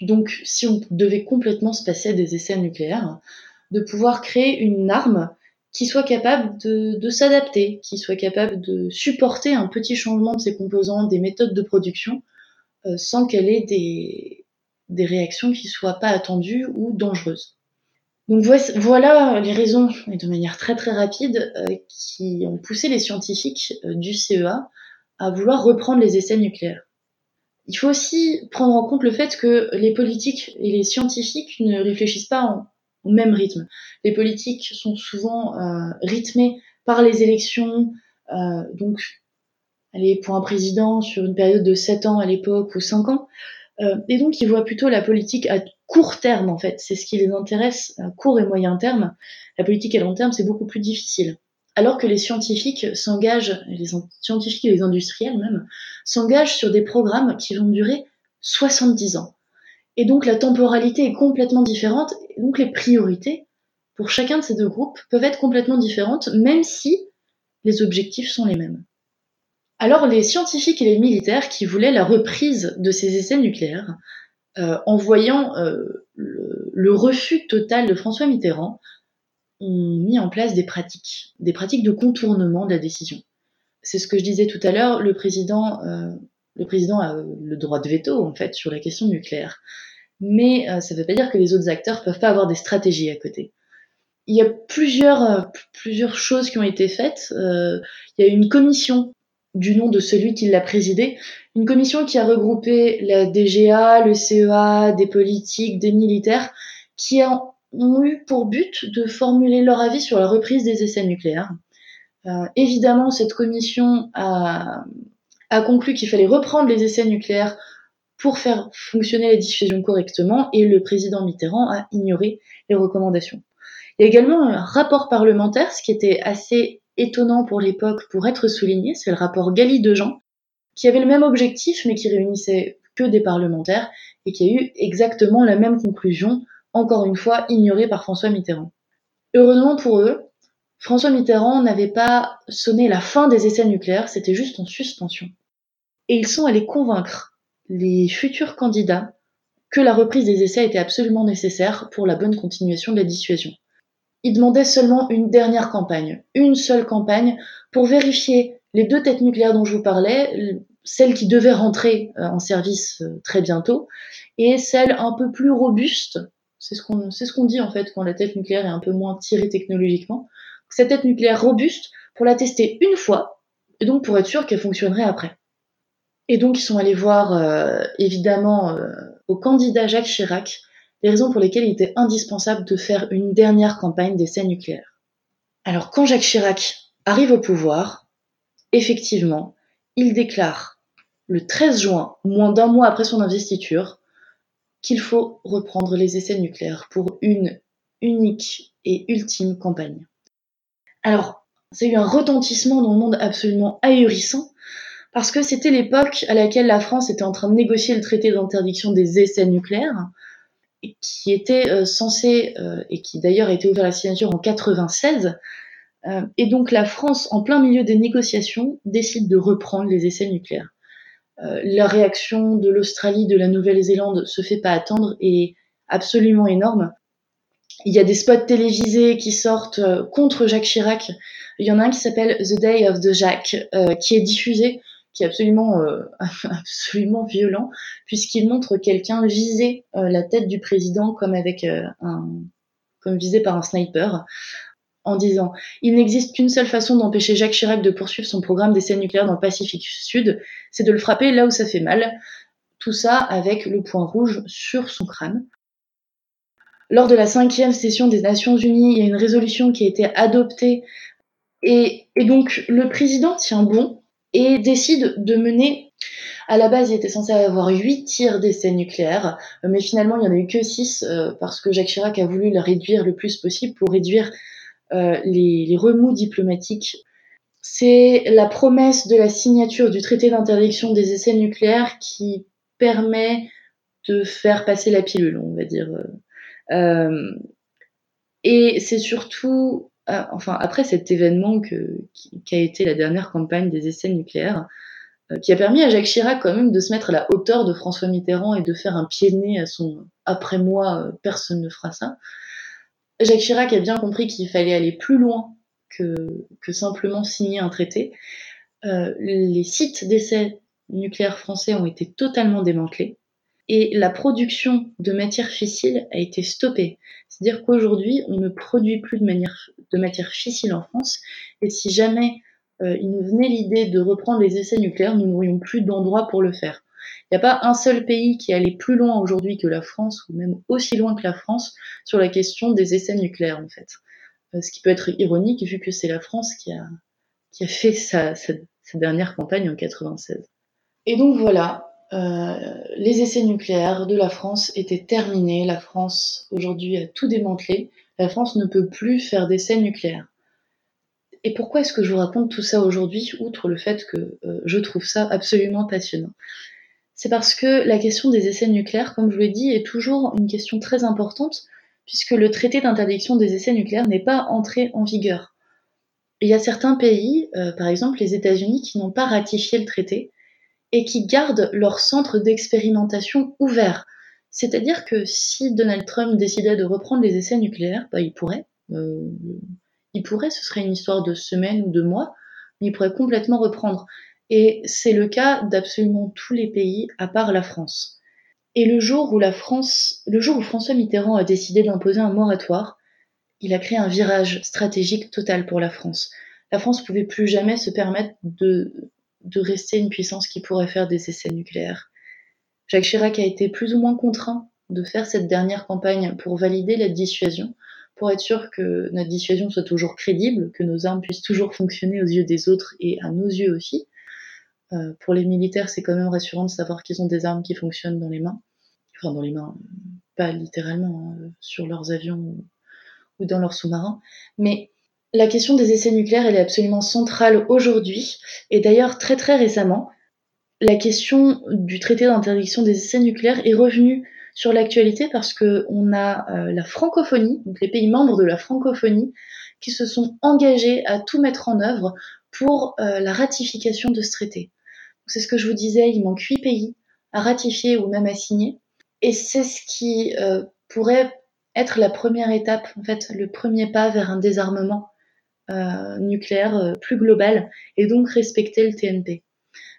donc, si on devait complètement se passer des essais nucléaires, de pouvoir créer une arme qui soit capable de, s'adapter, qui soit capable de supporter un petit changement de ses composants, des méthodes de production, euh, sans qu'elle ait des, des réactions qui soient pas attendues ou dangereuses. Donc voilà les raisons, et de manière très très rapide, euh, qui ont poussé les scientifiques euh, du CEA à vouloir reprendre les essais nucléaires. Il faut aussi prendre en compte le fait que les politiques et les scientifiques ne réfléchissent pas au même rythme. Les politiques sont souvent euh, rythmées par les élections, donc allez, pour un président sur une période de 7 ans à l'époque ou 5 ans, euh, et donc ils voient plutôt la politique à court terme en fait, c'est ce qui les intéresse à court et moyen terme. La politique à long terme c'est beaucoup plus difficile alors que les scientifiques s'engagent, les scientifiques et les industriels même, s'engagent sur des programmes qui vont durer 70 ans. Et donc la temporalité est complètement différente, donc les priorités pour chacun de ces deux groupes peuvent être complètement différentes, même si les objectifs sont les mêmes. Alors les scientifiques et les militaires qui voulaient la reprise de ces essais nucléaires, euh, en voyant euh, le, refus total de François Mitterrand, ont mis en place des pratiques, des pratiques de contournement de la décision. C'est ce que je disais tout à l'heure, le président, euh, a le droit de veto en fait sur la question nucléaire. Mais ça ne veut pas dire que les autres acteurs peuvent pas avoir des stratégies à côté. Il y a plusieurs, plusieurs choses qui ont été faites. il y a une commission du nom de celui qui l'a présidée, une commission qui a regroupé la DGA, le CEA, des politiques, des militaires, qui ont eu pour but de formuler leur avis sur la reprise des essais nucléaires. Euh, évidemment, cette commission a, a conclu qu'il fallait reprendre les essais nucléaires pour faire fonctionner la diffusion correctement et le président Mitterrand a ignoré les recommandations. Il y a également un rapport parlementaire, ce qui était assez étonnant pour l'époque pour être souligné, c'est le rapport Gali de Jean, qui avait le même objectif mais qui réunissait que des parlementaires et qui a eu exactement la même conclusion encore une fois ignoré par François Mitterrand. Heureusement pour eux, François Mitterrand n'avait pas sonné la fin des essais nucléaires, c'était juste en suspension. Et ils sont allés convaincre les futurs candidats que la reprise des essais était absolument nécessaire pour la bonne continuation de la dissuasion. Ils demandaient seulement une dernière campagne, une seule campagne, pour vérifier les deux têtes nucléaires dont je vous parlais, celle qui devait rentrer euh, en service euh, très bientôt, et celle un peu plus robuste, c'est ce qu'on ce dit en fait quand la tête nucléaire est un peu moins tirée technologiquement. Cette tête nucléaire robuste pour la tester une fois et donc pour être sûr qu'elle fonctionnerait après. Et donc ils sont allés voir euh, évidemment au candidat Jacques Chirac les raisons pour lesquelles il était indispensable de faire une dernière campagne d'essais nucléaires. Alors quand Jacques Chirac arrive au pouvoir, effectivement, il déclare le 13 juin, moins d'un mois après son investiture, qu'il faut reprendre les essais nucléaires pour une unique et ultime campagne. Alors, ça a eu un retentissement dans le monde absolument ahurissant, parce que c'était l'époque à laquelle la France était en train de négocier le traité d'interdiction des essais nucléaires, qui était censé, et qui d'ailleurs a été ouvert à la signature en 96, et donc la France, en plein milieu des négociations, décide de reprendre les essais nucléaires. la réaction de l'Australie, de la Nouvelle-Zélande se fait pas attendre et absolument énorme. Il y a des spots télévisés qui sortent euh, contre Jacques Chirac. Il y en a un qui s'appelle The Day of the Jacques, euh, qui est diffusé, qui est absolument, euh, absolument violent, puisqu'il montre quelqu'un viser la tête du président comme avec un, comme visé par un sniper, en disant il n'existe qu'une seule façon d'empêcher Jacques Chirac de poursuivre son programme d'essai nucléaire dans le Pacifique Sud, c'est de le frapper là où ça fait mal. Tout ça avec le point rouge sur son crâne. Lors de la cinquième session des Nations Unies, il y a une résolution qui a été adoptée et, donc le président tient bon et décide de mener. À la base, il était censé avoir huit tirs d'essais nucléaires, mais finalement, il n'y en a eu que six euh, parce que Jacques Chirac a voulu la réduire le plus possible pour réduire euh, les, remous diplomatiques. C'est la promesse de la signature du traité d'interdiction des essais nucléaires qui permet de faire passer la pilule, on va dire. Euh, euh, et c'est surtout, euh, enfin, après cet événement que, qui, a été la dernière campagne des essais nucléaires, euh, qui a permis à Jacques Chirac quand même de se mettre à la hauteur de François Mitterrand et de faire un pied de nez à son après moi, personne ne fera ça. Jacques Chirac a bien compris qu'il fallait aller plus loin que, que simplement signer un traité. Euh, les sites d'essais nucléaires français ont été totalement démantelés et la production de matières fissiles a été stoppée. C'est-à-dire qu'aujourd'hui, on ne produit plus de, manière, de matière fissile en France, et si jamais euh, il nous venait l'idée de reprendre les essais nucléaires, nous n'aurions plus d'endroit pour le faire. Il n'y a pas un seul pays qui allait plus loin aujourd'hui que la France, ou même aussi loin que la France, sur la question des essais nucléaires, en fait. Euh, ce qui peut être ironique, vu que c'est la France qui a, qui a fait sa, sa, sa dernière campagne en 96. Et donc voilà, euh, les essais nucléaires de la France étaient terminés. La France, aujourd'hui, a tout démantelé. La France ne peut plus faire d'essais nucléaires. Et pourquoi est-ce que je vous raconte tout ça aujourd'hui, outre le fait que euh, je trouve ça absolument passionnant? C'est parce que la question des essais nucléaires, comme je vous l'ai dit, est toujours une question très importante, puisque le traité d'interdiction des essais nucléaires n'est pas entré en vigueur. Il y a certains pays, euh, par exemple les États-Unis, qui n'ont pas ratifié le traité, et qui gardent leur centre d'expérimentation ouvert. C'est-à-dire que si Donald Trump décidait de reprendre les essais nucléaires, bah, il pourrait. Euh, il pourrait, ce serait une histoire de semaines ou de mois, mais il pourrait complètement reprendre. Et c'est le cas d'absolument tous les pays, à part la France. Et le jour où la France, le jour où François Mitterrand a décidé d'imposer un moratoire, il a créé un virage stratégique total pour la France. La France pouvait plus jamais se permettre de de rester une puissance qui pourrait faire des essais nucléaires. Jacques Chirac a été plus ou moins contraint de faire cette dernière campagne pour valider la dissuasion, pour être sûr que notre dissuasion soit toujours crédible, que nos armes puissent toujours fonctionner aux yeux des autres et à nos yeux aussi. Euh, pour les militaires, c'est quand même rassurant de savoir qu'ils ont des armes qui fonctionnent dans les mains. Enfin, dans les mains, pas littéralement, hein, sur leurs avions ou, dans leurs sous-marins. Mais la question des essais nucléaires, elle est absolument centrale aujourd'hui. Et d'ailleurs, très très récemment, la question du traité d'interdiction des essais nucléaires est revenue sur l'actualité parce qu'on a euh, la francophonie, donc les pays membres de la francophonie, qui se sont engagés à tout mettre en œuvre pour euh, la ratification de ce traité. C'est ce que je vous disais, il manque huit pays à ratifier ou même à signer. Et c'est ce qui euh, pourrait être la première étape, en fait, le premier pas vers un désarmement nucléaire euh, plus global et donc respecter le TNP.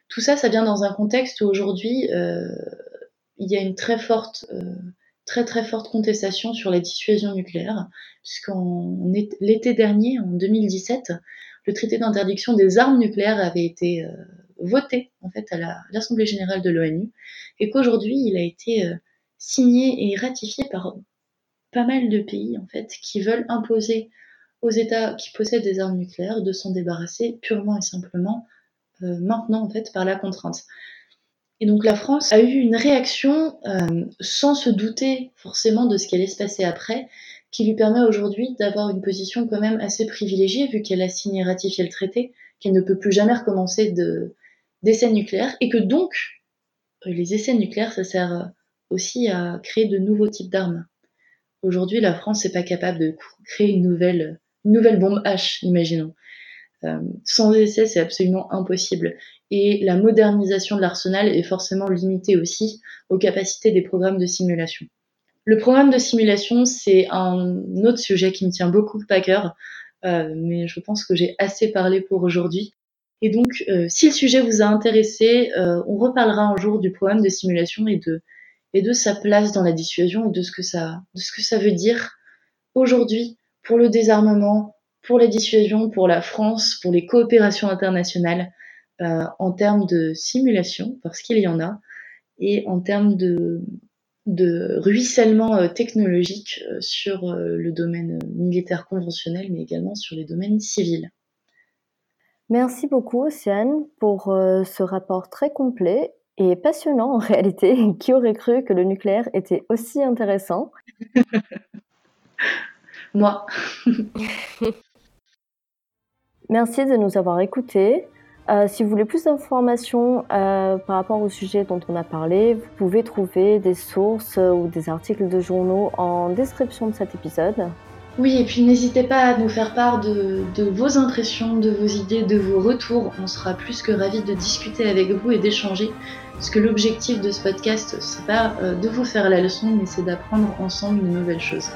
Tout ça, ça vient dans un contexte où aujourd'hui euh, il y a une très forte, très très forte contestation sur la dissuasion nucléaire, puisqu'en l'été dernier, en 2017, le traité d'interdiction des armes nucléaires avait été voté en fait à l'Assemblée générale de l'ONU et qu'aujourd'hui il a été signé et ratifié par pas mal de pays en fait qui veulent imposer aux États qui possèdent des armes nucléaires de s'en débarrasser purement et simplement euh, maintenant en fait par la contrainte. Et donc la France a eu une réaction euh, sans se douter forcément de ce qui allait se passer après, qui lui permet aujourd'hui d'avoir une position quand même assez privilégiée vu qu'elle a signé et ratifié le traité, qu'elle ne peut plus jamais recommencer d'essais nucléaires et que donc les essais nucléaires ça sert aussi à créer de nouveaux types d'armes. Aujourd'hui, la France n'est pas capable de créer une nouvelle, nouvelle bombe H, imaginons. Euh, sans essai, c'est absolument impossible. Et la modernisation de l'arsenal est forcément limitée aussi aux capacités des programmes de simulation. Le programme de simulation, c'est un autre sujet qui me tient beaucoup à cœur, euh, mais je pense que j'ai assez parlé pour aujourd'hui. Et donc, euh, si le sujet vous a intéressé, on reparlera un jour du programme de simulation et de, et de sa place dans la dissuasion et de ce que ça, de ce que ça veut dire aujourd'hui pour le désarmement, pour la dissuasion, pour la France, pour les coopérations internationales, euh, en termes de simulation, parce qu'il y en a, et en termes de, de ruissellement euh, technologique euh, sur le domaine militaire conventionnel, mais également sur les domaines civils. Merci beaucoup, Océane, pour ce rapport très complet et passionnant en réalité. Qui aurait cru que le nucléaire était aussi intéressant? Moi. Merci de nous avoir écoutés. Euh, si vous voulez plus d'informations euh, par rapport au sujet dont on a parlé, vous pouvez trouver des sources euh, ou des articles de journaux en description de cet épisode. Oui, et puis n'hésitez pas à nous faire part de, de, vos impressions, de vos idées, de vos retours. On sera plus que ravis de discuter avec vous et d'échanger. Parce que l'objectif de ce podcast, c'est pas de vous faire la leçon, mais c'est d'apprendre ensemble de nouvelles choses.